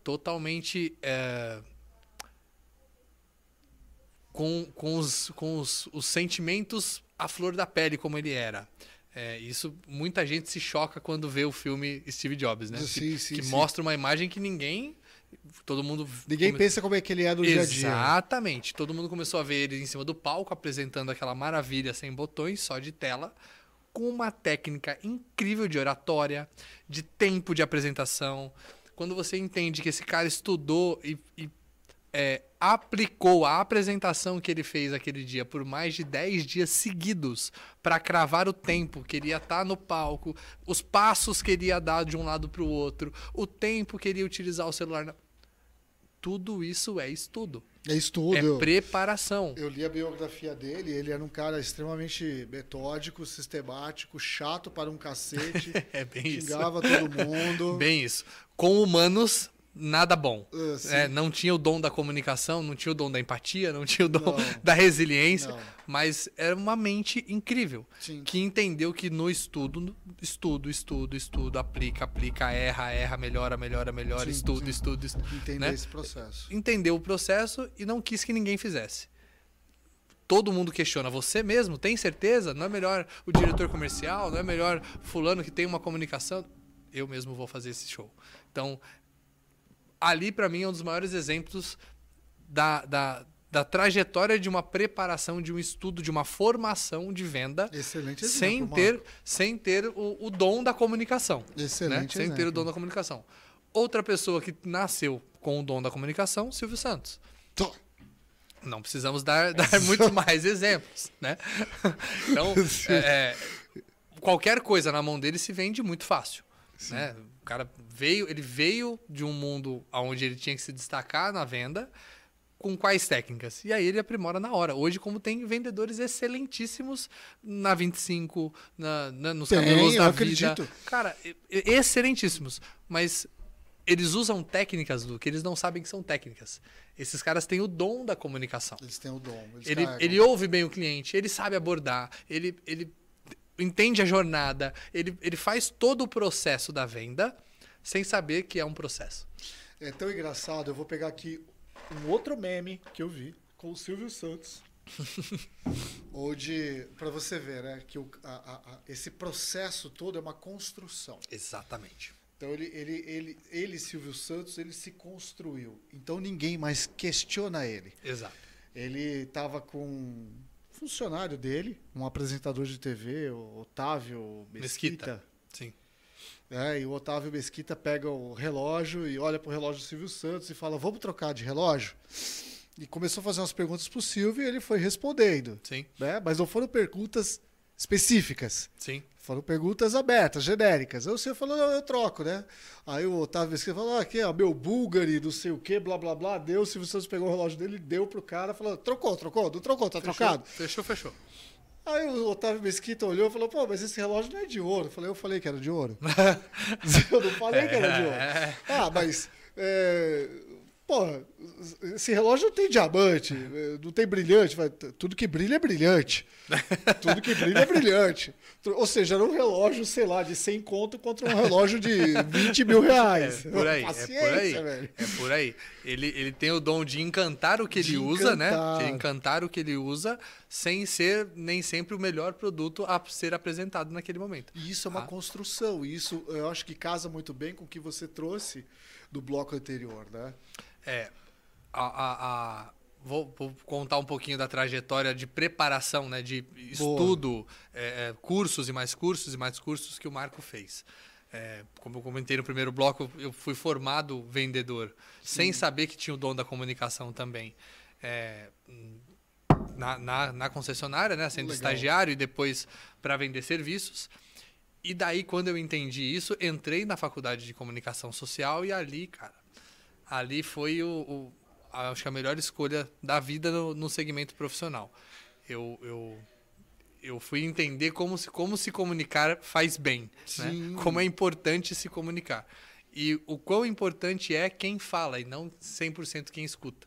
totalmente é, com, com, os, com os, os sentimentos à flor da pele como ele era. É, isso muita gente se choca quando vê o filme Steve Jobs, né? Sim, que sim, que sim. mostra uma imagem que ninguém, todo mundo Ninguém come- pensa como é que ele é no dia a dia. Exatamente. Todo mundo começou a ver ele em cima do palco apresentando aquela maravilha sem botões, só de tela, com uma técnica incrível de oratória, de tempo de apresentação. Quando você entende que esse cara estudou e, e, é, aplicou a apresentação que ele fez aquele dia por mais de 10 dias seguidos para cravar o tempo que ele ia estar no palco, os passos que ele ia dar de um lado para o outro, o tempo que ele ia utilizar o celular. na- Tudo isso é estudo. É estudo. É preparação. Eu li a biografia dele, ele era um cara extremamente metódico, sistemático, chato para um cacete, É bem isso. xingava todo mundo. Bem isso. Com humanos, nada bom. Sim. É, não tinha o dom da comunicação, não tinha o dom da empatia, não tinha o dom Não. da resiliência, Não. mas era uma mente incrível Sim. que entendeu que no estudo, estudo, estudo, estudo, aplica, aplica, erra, erra, melhora, melhora, melhora, Sim, estudo, sim. estudo, estudo, Entender né? esse processo. entendeu o processo e não quis que ninguém fizesse. Todo mundo questiona, você mesmo tem certeza? Não é melhor o diretor comercial? Não é melhor fulano que tem uma comunicação? Eu mesmo vou fazer esse show. Então, ali para mim é um dos maiores exemplos da, da, da trajetória de uma preparação, de um estudo, de uma formação de venda, Excelente sem exemplo, ter, Marco. sem ter o, o dom da comunicação Excelente né? sem ter o exemplo. dom da comunicação. Outra pessoa que nasceu com o dom da comunicação, Silvio Santos. Tô. Não precisamos dar, dar muito mais exemplos, né? Então, é, é, qualquer coisa na mão dele se vende muito fácil, né? O cara veio, ele veio de um mundo onde ele tinha que se destacar na venda, com quais técnicas? E aí ele aprimora na hora. Hoje, como tem vendedores excelentíssimos na 25, na, na, nos Tem, camelôs eu da acredito. vida. Cara, e- e- excelentíssimos. Mas eles usam técnicas, Lu, que eles não sabem que são técnicas. Esses caras têm o dom da comunicação. Eles têm o dom. Eles Ele, carregam. ele ouve bem o cliente, ele sabe abordar, ele, ele entende a jornada, ele, ele faz todo o processo da venda sem saber que é um processo. É tão engraçado, eu vou pegar aqui um outro meme que eu vi com o Silvio Santos. onde, para você ver, né, que o, a- a- a- esse processo todo é uma construção. Exatamente. Então ele, ele, ele, ele, Silvio Santos, ele se construiu. Então ninguém mais questiona ele. Exato. Ele estava com funcionário dele, um apresentador de TV, o Otávio Mesquita. Mesquita. Sim. É, e o Otávio Mesquita pega o relógio e olha pro relógio do Silvio Santos e fala: Vamos trocar de relógio? E começou a fazer umas perguntas pro Silvio e ele foi respondendo. Sim. Né? Mas não foram perguntas específicas. Sim. Foram perguntas abertas, genéricas. Aí o Silvio falou: Não, eu troco, né? Aí o Otávio Mesquita falou: ah, Aqui, ó, meu Bulgari, não sei o quê, blá blá blá. Deu. O Silvio Santos pegou o relógio dele, deu pro cara, falou: Trocou, trocou, não trocou, tá trocado. Fechou, fechou. Aí o Otávio Mesquita olhou e falou, pô, mas esse relógio não é de ouro. Eu falei, eu falei que era de ouro. eu não falei que era de ouro. É. Ah, mas é, Porra, esse relógio não tem diamante, não tem brilhante. Tudo que brilha é brilhante. Tudo que brilha é brilhante. Ou seja, era um relógio, sei lá, de 100 conto contra um relógio de 20 mil reais. É por aí, é por Paciência, aí. velho. É por aí. Ele, ele tem o dom de encantar o que De ele usa, né? encantar. De encantar o que ele usa, sem ser nem sempre o melhor produto a ser apresentado naquele momento. E isso é uma Ah. construção. E isso eu acho que casa muito bem com o que você trouxe do bloco anterior, né? É. A, a- a- vou, vou contar um pouquinho da trajetória de preparação, né? De estudo, é, é, cursos e mais cursos e mais cursos que o Marco fez. É, como eu comentei no primeiro bloco, eu fui formado vendedor, sem saber que tinha o dom da comunicação também. É, na, na, na concessionária, né? Sendo Legal. estagiário e depois para vender serviços. E daí, quando eu entendi isso, entrei na faculdade de comunicação social e ali, cara, ali foi o, o- acho que a melhor escolha da vida no, no segmento profissional. Eu, eu, eu fui entender como se, como se comunicar faz bem, né? Como é importante se comunicar. E o quão importante é quem fala e não 100% quem escuta.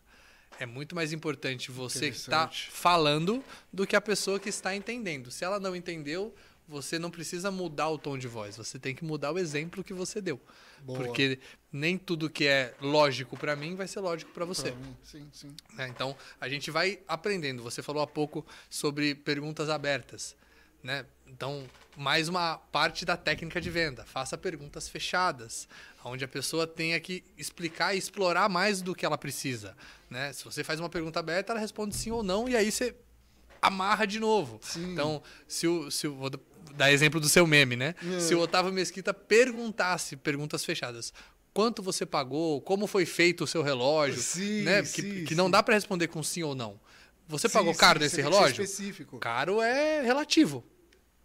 É muito mais importante você que está falando do que a pessoa que está entendendo. Se ela não entendeu, você não precisa mudar o tom de voz, você tem que mudar o exemplo que você deu. Boa. Porque nem tudo que é lógico para mim vai ser lógico para você. Pra Sim, sim. né? Então, a gente vai aprendendo. Você falou há pouco sobre perguntas abertas. Né? Então, mais uma parte da técnica de venda. Faça perguntas fechadas, onde a pessoa tenha que explicar e explorar mais do que ela precisa. Né? Se você faz uma pergunta aberta, ela responde sim ou não, e aí você amarra de novo. Sim. Então, se o, se o, vou dar exemplo do seu meme, né? É. Se o Otávio Mesquita perguntasse perguntas fechadas, quanto você pagou, como foi feito o seu relógio, Sim, né? sim, que, que sim. não dá para responder com sim ou não. Você pagou caro nesse que relógio? específico. Caro é relativo.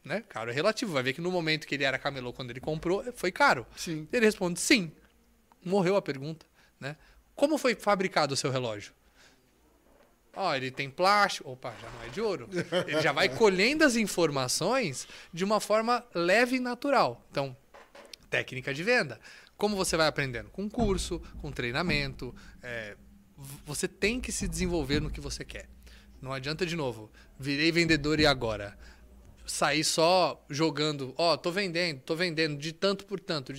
Né? Caro é relativo. Vai ver que no momento que ele era camelô, quando ele comprou, foi caro. Sim. Ele responde sim. Morreu a pergunta. Né? Como foi fabricado o seu relógio? Ó, ele tem plástico. Opa, já não é de ouro. Ele já vai colhendo as informações de uma forma leve e natural. Então, técnica de venda. Como você vai aprendendo? Com curso, com treinamento. é, você tem que se desenvolver no que você quer. Não adianta, de novo, virei vendedor e agora? Sair só jogando, ó, tô vendendo, tô vendendo de tanto por tanto.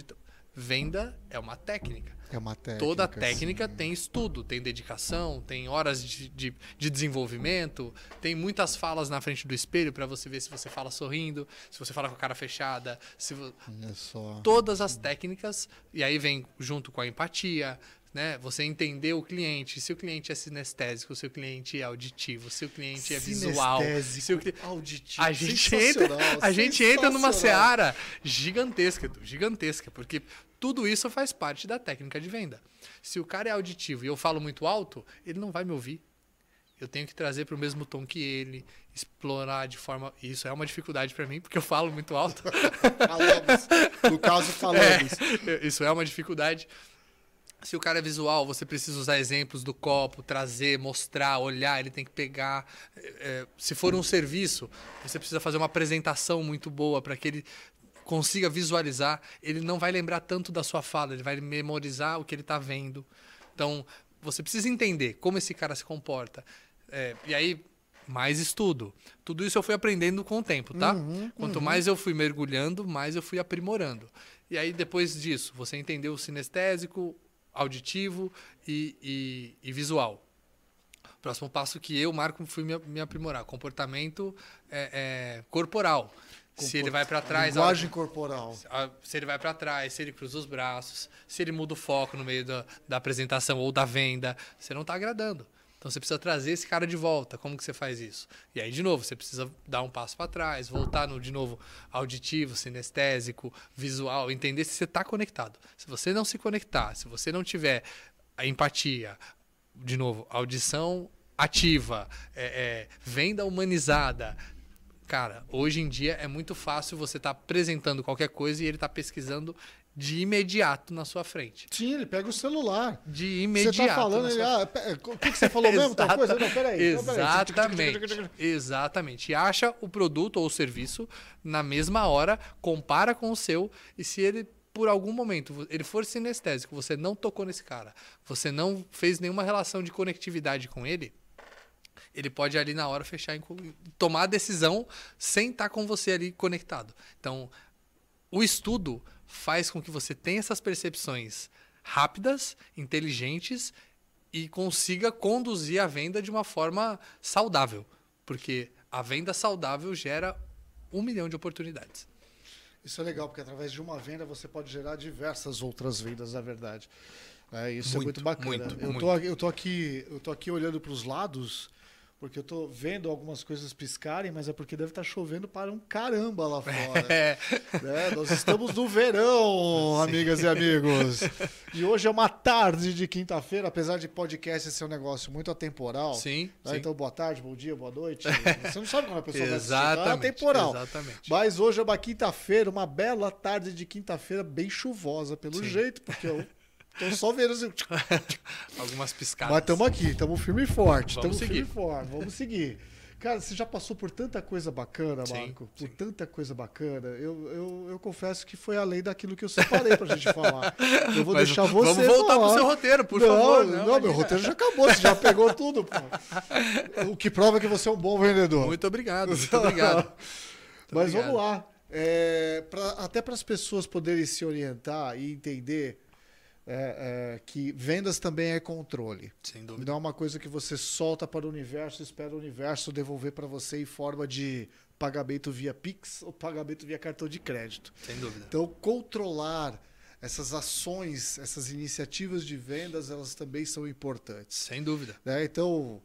Venda é uma técnica. É uma técnica. Toda técnica sim. tem estudo, tem dedicação, tem horas de, de, de desenvolvimento, tem muitas falas na frente do espelho para você ver se você fala sorrindo, se você fala com a cara fechada, se Olha só. todas as técnicas e aí vem junto com a empatia, né? Você entender o cliente, se o cliente é sinestésico, se o cliente é auditivo, se o cliente é visual, se o cli- auditivo. a gente entra, a gente entra numa seara gigantesca, gigantesca, porque tudo isso faz parte da técnica de venda. Se o cara é auditivo e eu falo muito alto, ele não vai me ouvir. Eu tenho que trazer para o mesmo tom que ele, explorar de forma. Isso é uma dificuldade para mim, porque eu falo muito alto. Falamos. No caso, falamos. É, isso é uma dificuldade. Se o cara é visual, você precisa usar exemplos do copo, trazer, mostrar, olhar, ele tem que pegar. É, é, se for um serviço, você precisa fazer uma apresentação muito boa para que ele consiga visualizar. Ele não vai lembrar tanto da sua fala, ele vai memorizar o que ele está vendo. Então, você precisa entender como esse cara se comporta. É, e aí, mais estudo. Tudo isso eu fui aprendendo com o tempo, tá? Quanto mais eu fui mergulhando, mais eu fui aprimorando. E aí, depois disso, você entendeu o sinestésico, auditivo e, e- e visual. Próximo passo que eu, Marco, fui me, me aprimorar. Comportamento é, é, corporal. Se ele vai para trás... a Linguagem corporal. se ele vai para trás, se ele cruza os braços, se ele muda o foco no meio da, da apresentação ou da venda, você não está agradando. Então você precisa trazer esse cara de volta. Como que você faz isso? E aí, de novo, você precisa dar um passo para trás, voltar no, de novo, auditivo, sinestésico, visual, entender se você está conectado. Se você não se conectar, se você não tiver a empatia, de novo, audição ativa, é, é, venda humanizada, Cara, hoje em dia é muito fácil você estar apresentando qualquer coisa e ele tá pesquisando de imediato na sua frente. Sim, ele pega o celular. De imediato. Você tá falando, ele, ah, o que, que você falou mesmo? Tal coisa? Não, peraí. não, peraí. Exatamente. Exatamente. E acha o produto ou o serviço na mesma hora, compara com o seu, e se ele por algum momento ele for sinestésico, você não tocou nesse cara, você não fez nenhuma relação de conectividade com ele, ele pode ali na hora fechar, tomar a decisão sem estar com você ali conectado. Então, o estudo faz com que você tenha essas percepções rápidas, inteligentes e consiga conduzir a venda de uma forma saudável, porque a venda saudável gera um milhão de oportunidades. Isso é legal, porque através de uma venda você pode gerar diversas outras vendas, na verdade. É, isso muito, é muito bacana. Muito, eu, tô aqui, eu tô aqui olhando para os lados porque eu tô vendo algumas coisas piscarem, mas é porque deve estar tá chovendo para um caramba lá fora. É. Né? Nós estamos no verão, Sim. amigas e amigos. E hoje é uma tarde de quinta-feira, apesar de podcast ser um negócio muito atemporal. Sim, né? sim. Então, boa tarde, bom dia, boa noite. Você não sabe quando a pessoa vai assistir. É atemporal. Exatamente. Mas hoje é uma quinta-feira, uma bela tarde de quinta-feira, bem chuvosa, pelo sim. jeito, porque eu Tô só vendo assim. Algumas piscadas. Mas estamos aqui, estamos firme e forte. Vamos seguir. Firme e forte, vamos seguir. Cara, você já passou por tanta coisa bacana, Marco? Sim, por sim. tanta coisa bacana. Eu, eu, eu confesso que foi além daquilo que eu separei pra gente falar. Eu vou Mas deixar você. Vamos voltar falar. pro seu roteiro, por não, favor. Não, não meu roteiro já acabou, você já pegou tudo, pô. O que prova que você é um bom vendedor. Muito obrigado, muito obrigado. Mas obrigado. vamos lá. É, pra, até para as pessoas poderem se orientar e entender é, é, que vendas também é controle. Sem dúvida. Não é uma coisa que você solta para o universo e espera o universo devolver para você em forma de pagamento via Pix ou pagamento via cartão de crédito. Sem dúvida. Então, controlar essas ações, essas iniciativas de vendas, elas também são importantes. Sem dúvida. Né? Então,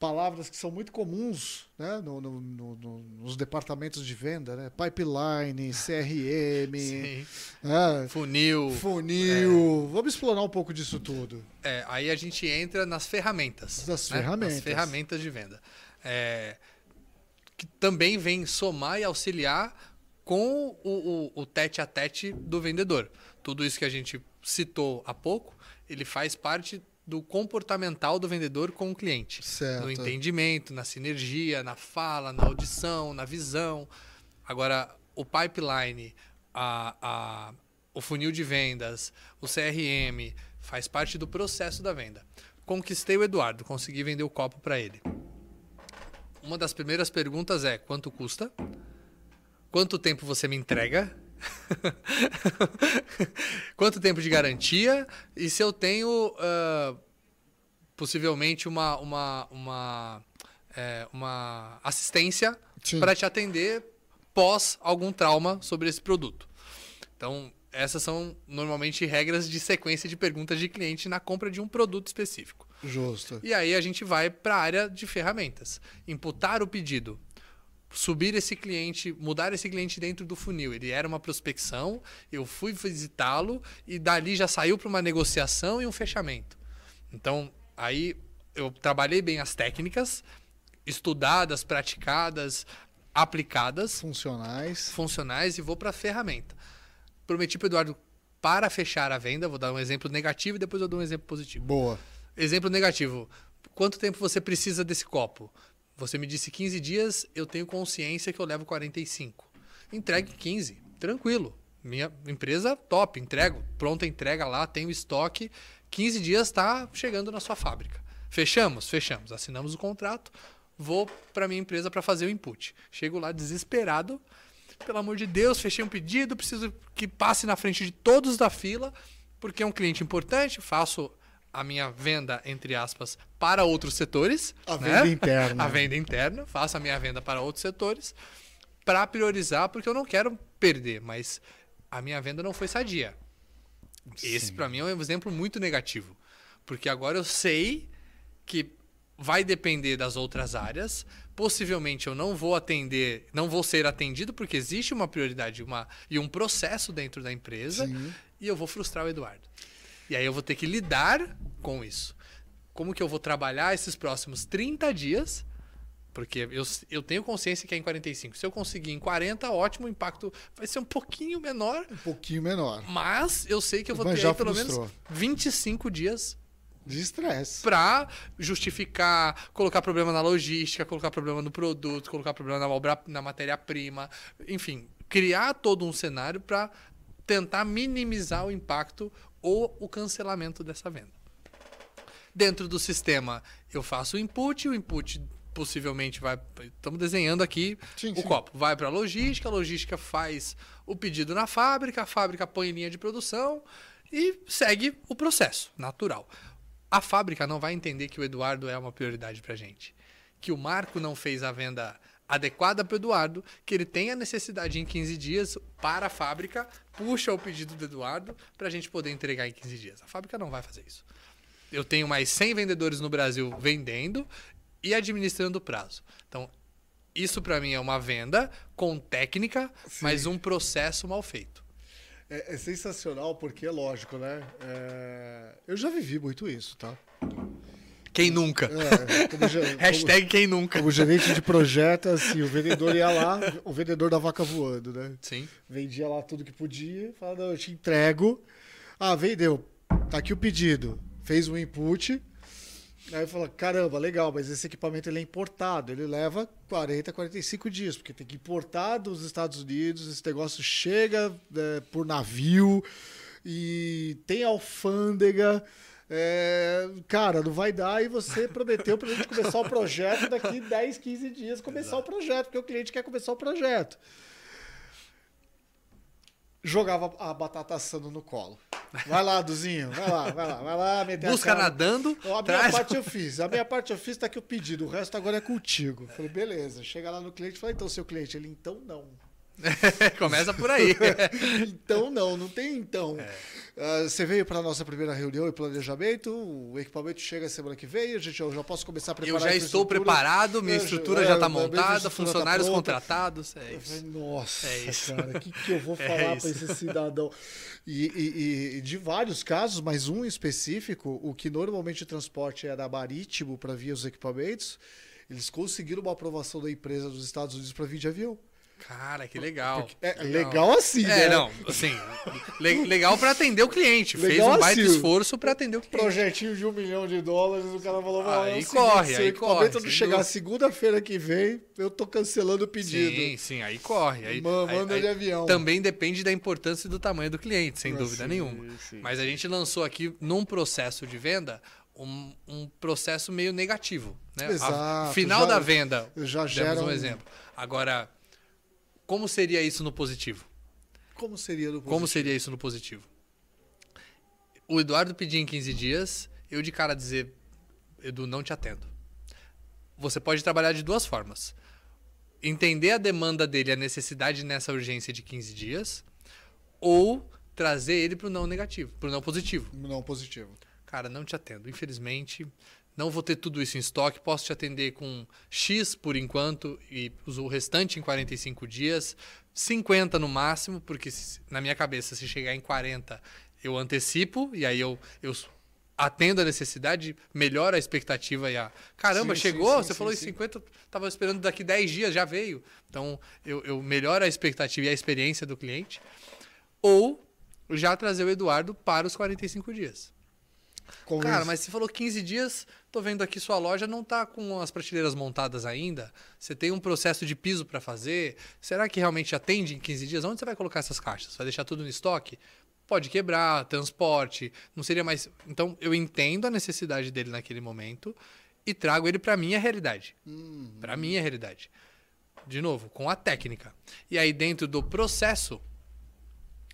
palavras que são muito comuns né? no, no, no, nos departamentos de venda, né? Pipeline, CRM, né? funil. Funil. É. Vamos explorar um pouco disso tudo. É, aí a gente entra nas ferramentas. Das né? ferramentas. Nas ferramentas de venda. É, que também vem somar e auxiliar com o, o, o tete a tete do vendedor. Tudo isso que a gente citou há pouco, ele faz parte do comportamental do vendedor com o cliente. Certo. No entendimento, na sinergia, na fala, na audição, na visão. Agora, o pipeline, a, a, o funil de vendas, o CRM, faz parte do processo da venda. Conquistei o Eduardo, consegui vender o copo para ele. Uma das primeiras perguntas é: quanto custa? Quanto tempo você me entrega? Quanto tempo de garantia? E se eu tenho uh, possivelmente uma, uma, uma, é, uma assistência para te atender pós algum trauma sobre esse produto. Então, essas são normalmente regras de sequência de perguntas de cliente na compra de um produto específico. Justo. E aí a gente vai para a área de ferramentas. Imputar o pedido subir esse cliente, mudar esse cliente dentro do funil. Ele era uma prospecção, eu fui visitá-lo e dali já saiu para uma negociação e um fechamento. Então, aí eu trabalhei bem as técnicas, estudadas, praticadas, aplicadas. Funcionais. Funcionais e vou para a ferramenta. Prometi para o Eduardo, para fechar a venda, vou dar um exemplo negativo e depois eu dou um exemplo positivo. Boa. Exemplo negativo. Quanto tempo você precisa desse copo? Você me disse 15 dias, eu tenho consciência que eu levo 45. Entregue 15, tranquilo. Minha empresa top, entrego, pronta entrega lá, tenho estoque. 15 dias está chegando na sua fábrica. Fechamos? Fechamos. Assinamos o contrato, vou para minha empresa para fazer o input. Chego lá desesperado. Pelo amor de Deus, fechei um pedido, preciso que passe na frente de todos da fila, porque é um cliente importante, faço a minha venda, entre aspas, para outros setores. A né? venda interna. A venda interna. Faço a minha venda para outros setores para priorizar, porque eu não quero perder, mas a minha venda não foi sadia. Sim. Esse, para mim, é um exemplo muito negativo. Porque agora eu sei que vai depender das outras áreas. Possivelmente eu não vou atender, não vou ser atendido, porque existe uma prioridade uma, e um processo dentro da empresa. Sim. E eu vou frustrar o Eduardo. E aí eu vou ter que lidar com isso. Como que eu vou trabalhar esses próximos 30 dias? Porque eu, eu tenho consciência que é em 45. Se eu conseguir em 40, ótimo, o impacto vai ser um pouquinho menor. Um pouquinho menor. Mas eu sei que eu vou mas ter aí, pelo menos 25 dias de estresse. Para justificar, colocar problema na logística, colocar problema no produto, colocar problema na, obra, na matéria-prima, enfim, criar todo um cenário para tentar minimizar o impacto ou o cancelamento dessa venda. Dentro do sistema, eu faço o input, o input possivelmente vai. Estamos desenhando aqui Sim, o sim. copo. Vai para a logística, a logística faz o pedido na fábrica, a fábrica põe em linha de produção e segue o processo natural. A fábrica não vai entender que o Eduardo é uma prioridade para gente. Que o Marco não fez a venda adequada para o Eduardo, que ele tem a necessidade em 15 dias para a fábrica, puxa o pedido do Eduardo para a gente poder entregar em 15 dias. A fábrica não vai fazer isso. Eu tenho mais 100 vendedores no Brasil vendendo e administrando o prazo. Então, isso para mim é uma venda com técnica, mas um processo mal feito. É, é sensacional porque é lógico, né? É, Eu já vivi muito isso, tá? Quem nunca? É, como, ge- como- Hashtag quem nunca. como gerente de projeto, assim, o vendedor ia lá, o vendedor da vaca voando, né? Sim. Vendia lá tudo que podia, falava, não, eu te entrego. Ah, vendeu. Tá aqui o pedido. Fez o input. Aí fala, caramba, legal, mas esse equipamento ele é importado. Ele leva 40, 45 dias, porque tem que importar dos Estados Unidos, esse negócio chega é, por navio e tem alfândega. É, cara, não vai dar e você prometeu pra gente começar o projeto daqui 10, 15 dias começar o projeto, porque o cliente quer começar o projeto jogava a batata assando no colo. Vai lá, Duzinho, vai lá, vai lá, vai lá, a Busca nadando, A minha traz. parte eu fiz, a minha parte eu fiz, tá aqui o pedido, o resto agora é contigo. Falei, beleza. Chega lá no cliente e fala, então, seu cliente, ele, então não. Começa por aí. Então não, não tem então. É. Ah, você veio para nossa primeira reunião e planejamento, o equipamento chega semana que vem, a gente, eu já posso começar a Eu preparar já a estou preparado, minha Eu já- estrutura é, já está montada, tá funcionários pronta. contratados. É Eu isso. nossa, É isso. cara, o que, que eu vou É falar para esse cidadão? E, e- e- de vários casos, mas um em específico, o que normalmente o transporte era marítimo para vir os equipamentos, eles conseguiram uma aprovação da empresa dos Estados Unidos para vir de avião. Cara, que legal. É legal assim, É, né? não, assim, le- legal para atender o cliente. Fez Legal um baita assim. esforço para atender o cliente. Projetinho de um milhão de dólares, o cara falou, "Ah, Aí corre, aí corre, sem chegar segunda-feira que vem, eu tô cancelando o pedido. Sim, sim, aí corre. Aí, Ma- aí- manda aí de avião. Também depende da importância e do tamanho do cliente, sem Ah, dúvida nenhuma. sim. Mas a gente lançou aqui, num processo de venda, um, um processo meio negativo. Né? A- Exato, final já- da venda, já demos um um- exemplo. Agora, como seria isso no positivo? Como seria no Como seria isso no positivo? O Eduardo pedir em 15 dias, eu de cara dizer, Edu, não te atendo. Você pode trabalhar de duas formas. Entender a demanda dele, a necessidade nessa urgência de 15 dias, ou trazer ele para o não negativo, para o não positivo. Não positivo. Cara, não te atendo. Infelizmente, não vou ter tudo isso em estoque. Posso te atender com X por enquanto e o restante em 45 dias. 50 no máximo, porque na minha cabeça, se chegar em 40, eu antecipo e aí eu, eu atendo a necessidade, melhoro a expectativa e a. Caramba, Sim, chegou? sim, sim, Você falou em 50, tava esperando daqui 10 dias, já veio. Então, eu, eu melhoro a expectativa e a experiência do cliente. Ou já trazer o Eduardo para os 45 dias. Convenci- Cara, mas você falou 15 dias, tô vendo aqui sua loja não tá com as prateleiras montadas ainda. Você tem um processo de piso para fazer. Será que realmente atende em 15 dias? Onde você vai colocar essas caixas? Vai deixar tudo no estoque? Pode quebrar, transporte, não seria mais. Então, eu entendo a necessidade dele naquele momento e trago ele para minha realidade. Para minha realidade. De novo, com a técnica. E aí, dentro do processo,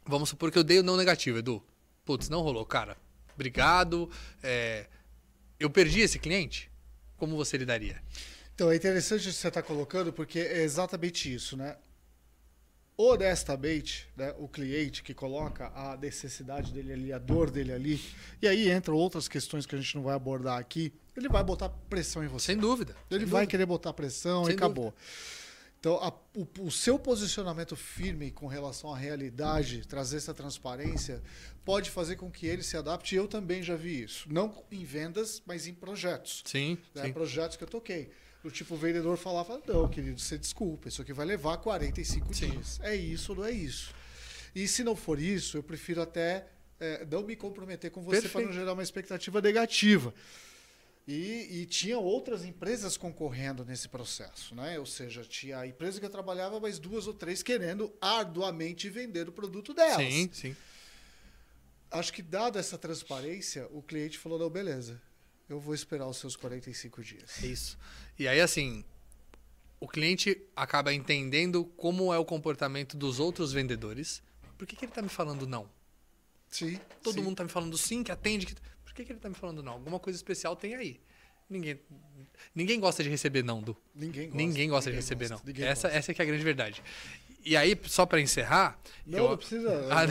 vamos supor que eu dei o não negativo, Edu. Putz, não rolou, cara. Obrigado. é, eu perdi esse cliente? Como você lidaria? Então, é interessante você está colocando, porque é exatamente isso, né? Honestamente, né, o cliente que coloca a necessidade dele ali, a dor dele ali, e aí entram outras questões que a gente não vai abordar aqui, ele vai botar pressão em você. Sem dúvida. Ele sem vai dúvida. querer botar pressão Sem e acabou. Então, a- o, o seu posicionamento firme com relação à realidade, trazer essa transparência, pode fazer com que ele se adapte. E eu também já vi isso. Não em vendas, mas em projetos. Sim, né? sim. Projetos que eu toquei. Do tipo, o vendedor falava: Não, querido, você desculpa, isso aqui vai levar 45 Sim. dias. É isso ou não é isso? E se não for isso, eu prefiro até é, não me comprometer com você para não gerar uma expectativa negativa. E, e tinha outras empresas concorrendo nesse processo, né? Ou seja, tinha a empresa que eu trabalhava, mas duas ou três querendo arduamente vender o produto delas. Sim, sim. Acho que dada essa transparência, o cliente falou, não, beleza, eu vou esperar os seus 45 dias. É isso. E aí, assim, o cliente acaba entendendo como é o comportamento dos outros vendedores. Por que, que ele está me falando não? Sim. Todo sim. mundo está me falando sim, que atende. Que... Por que, que ele está me falando não? Alguma coisa especial tem aí. Ninguém, ninguém gosta de receber não, Du. Ninguém gosta. Ninguém gosta de ninguém receber gosta, não. Essa, gosta. essa é que é a grande verdade. E aí, só para encerrar, Não, eu, não precisa. Ah,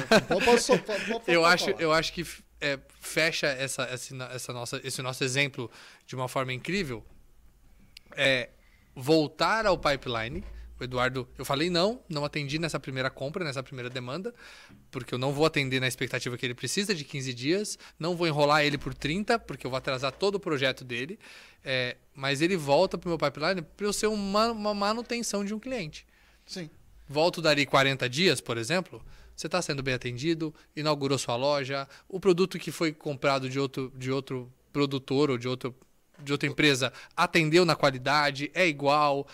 eu acho, eu acho que é, fecha essa, essa, essa nossa, esse nosso exemplo de uma forma incrível. É voltar ao pipeline. O Eduardo, eu falei não, não atendi nessa primeira compra, nessa primeira demanda, porque eu não vou atender na expectativa que ele precisa de 15 dias, não vou enrolar ele por 30, porque eu vou atrasar todo o projeto dele, é, mas ele volta para o meu pipeline para eu ser uma, uma manutenção de um cliente Sim. volto dali 40 dias, por exemplo, você está sendo bem atendido, inaugurou sua loja, o produto que foi comprado de outro, de outro produtor ou de, outro, de outra empresa atendeu na qualidade, é igual.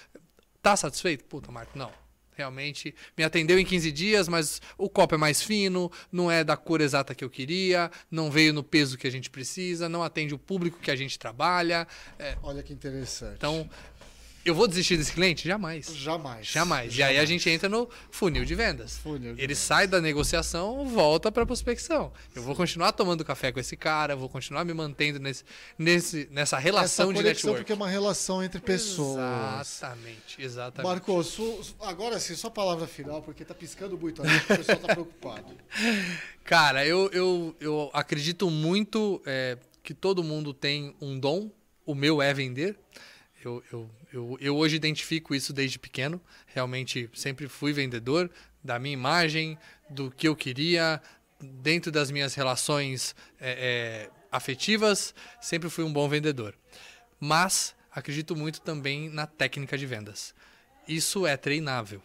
Tá satisfeito? Puta, Marco, não. Realmente me atendeu em 15 dias, mas o copo é mais fino, não é da cor exata que eu queria, não veio no peso que a gente precisa, não atende o público que a gente trabalha. É, Olha que interessante. então, eu vou desistir desse cliente? Jamais. jamais. Jamais. E aí a gente entra no funil de vendas. Funil de Ele vendas. sai da negociação, volta para prospecção. Eu vou continuar tomando café com esse cara, vou continuar me mantendo nesse, nesse, nessa relação Essa de network. porque é uma relação entre pessoas. Exatamente, exatamente. Marcos, agora sim, só palavra final, porque tá piscando muito ali, o pessoal tá preocupado. Cara, eu, eu, eu acredito muito é, que todo mundo tem um dom. O meu é vender. Eu, eu, eu, eu hoje identifico isso desde pequeno. Realmente sempre fui vendedor da minha imagem, do que eu queria, dentro das minhas relações é, é, afetivas. Sempre fui um bom vendedor. Mas acredito muito também na técnica de vendas. Isso é treinável.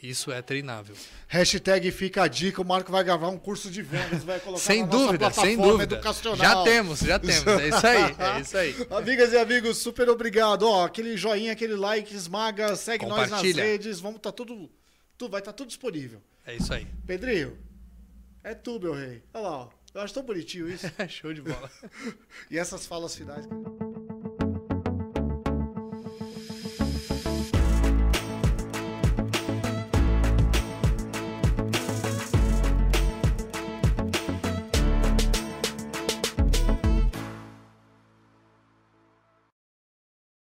Isso é treinável. Hashtag fica a dica, o Marco vai gravar um curso de vendas, vai colocar Sem dúvida, sem dúvida. educacional. Já temos, já temos. É isso aí, é isso aí. Amigas e amigos, super obrigado. Ó, aquele joinha, aquele like, esmaga, segue nós nas redes. Vamos tá tudo, tu vai estar tudo disponível. É isso aí. Pedrinho, é tu, meu rei. Olha lá, ó. Eu acho tão bonitinho isso. Show de bola. E essas falas finais.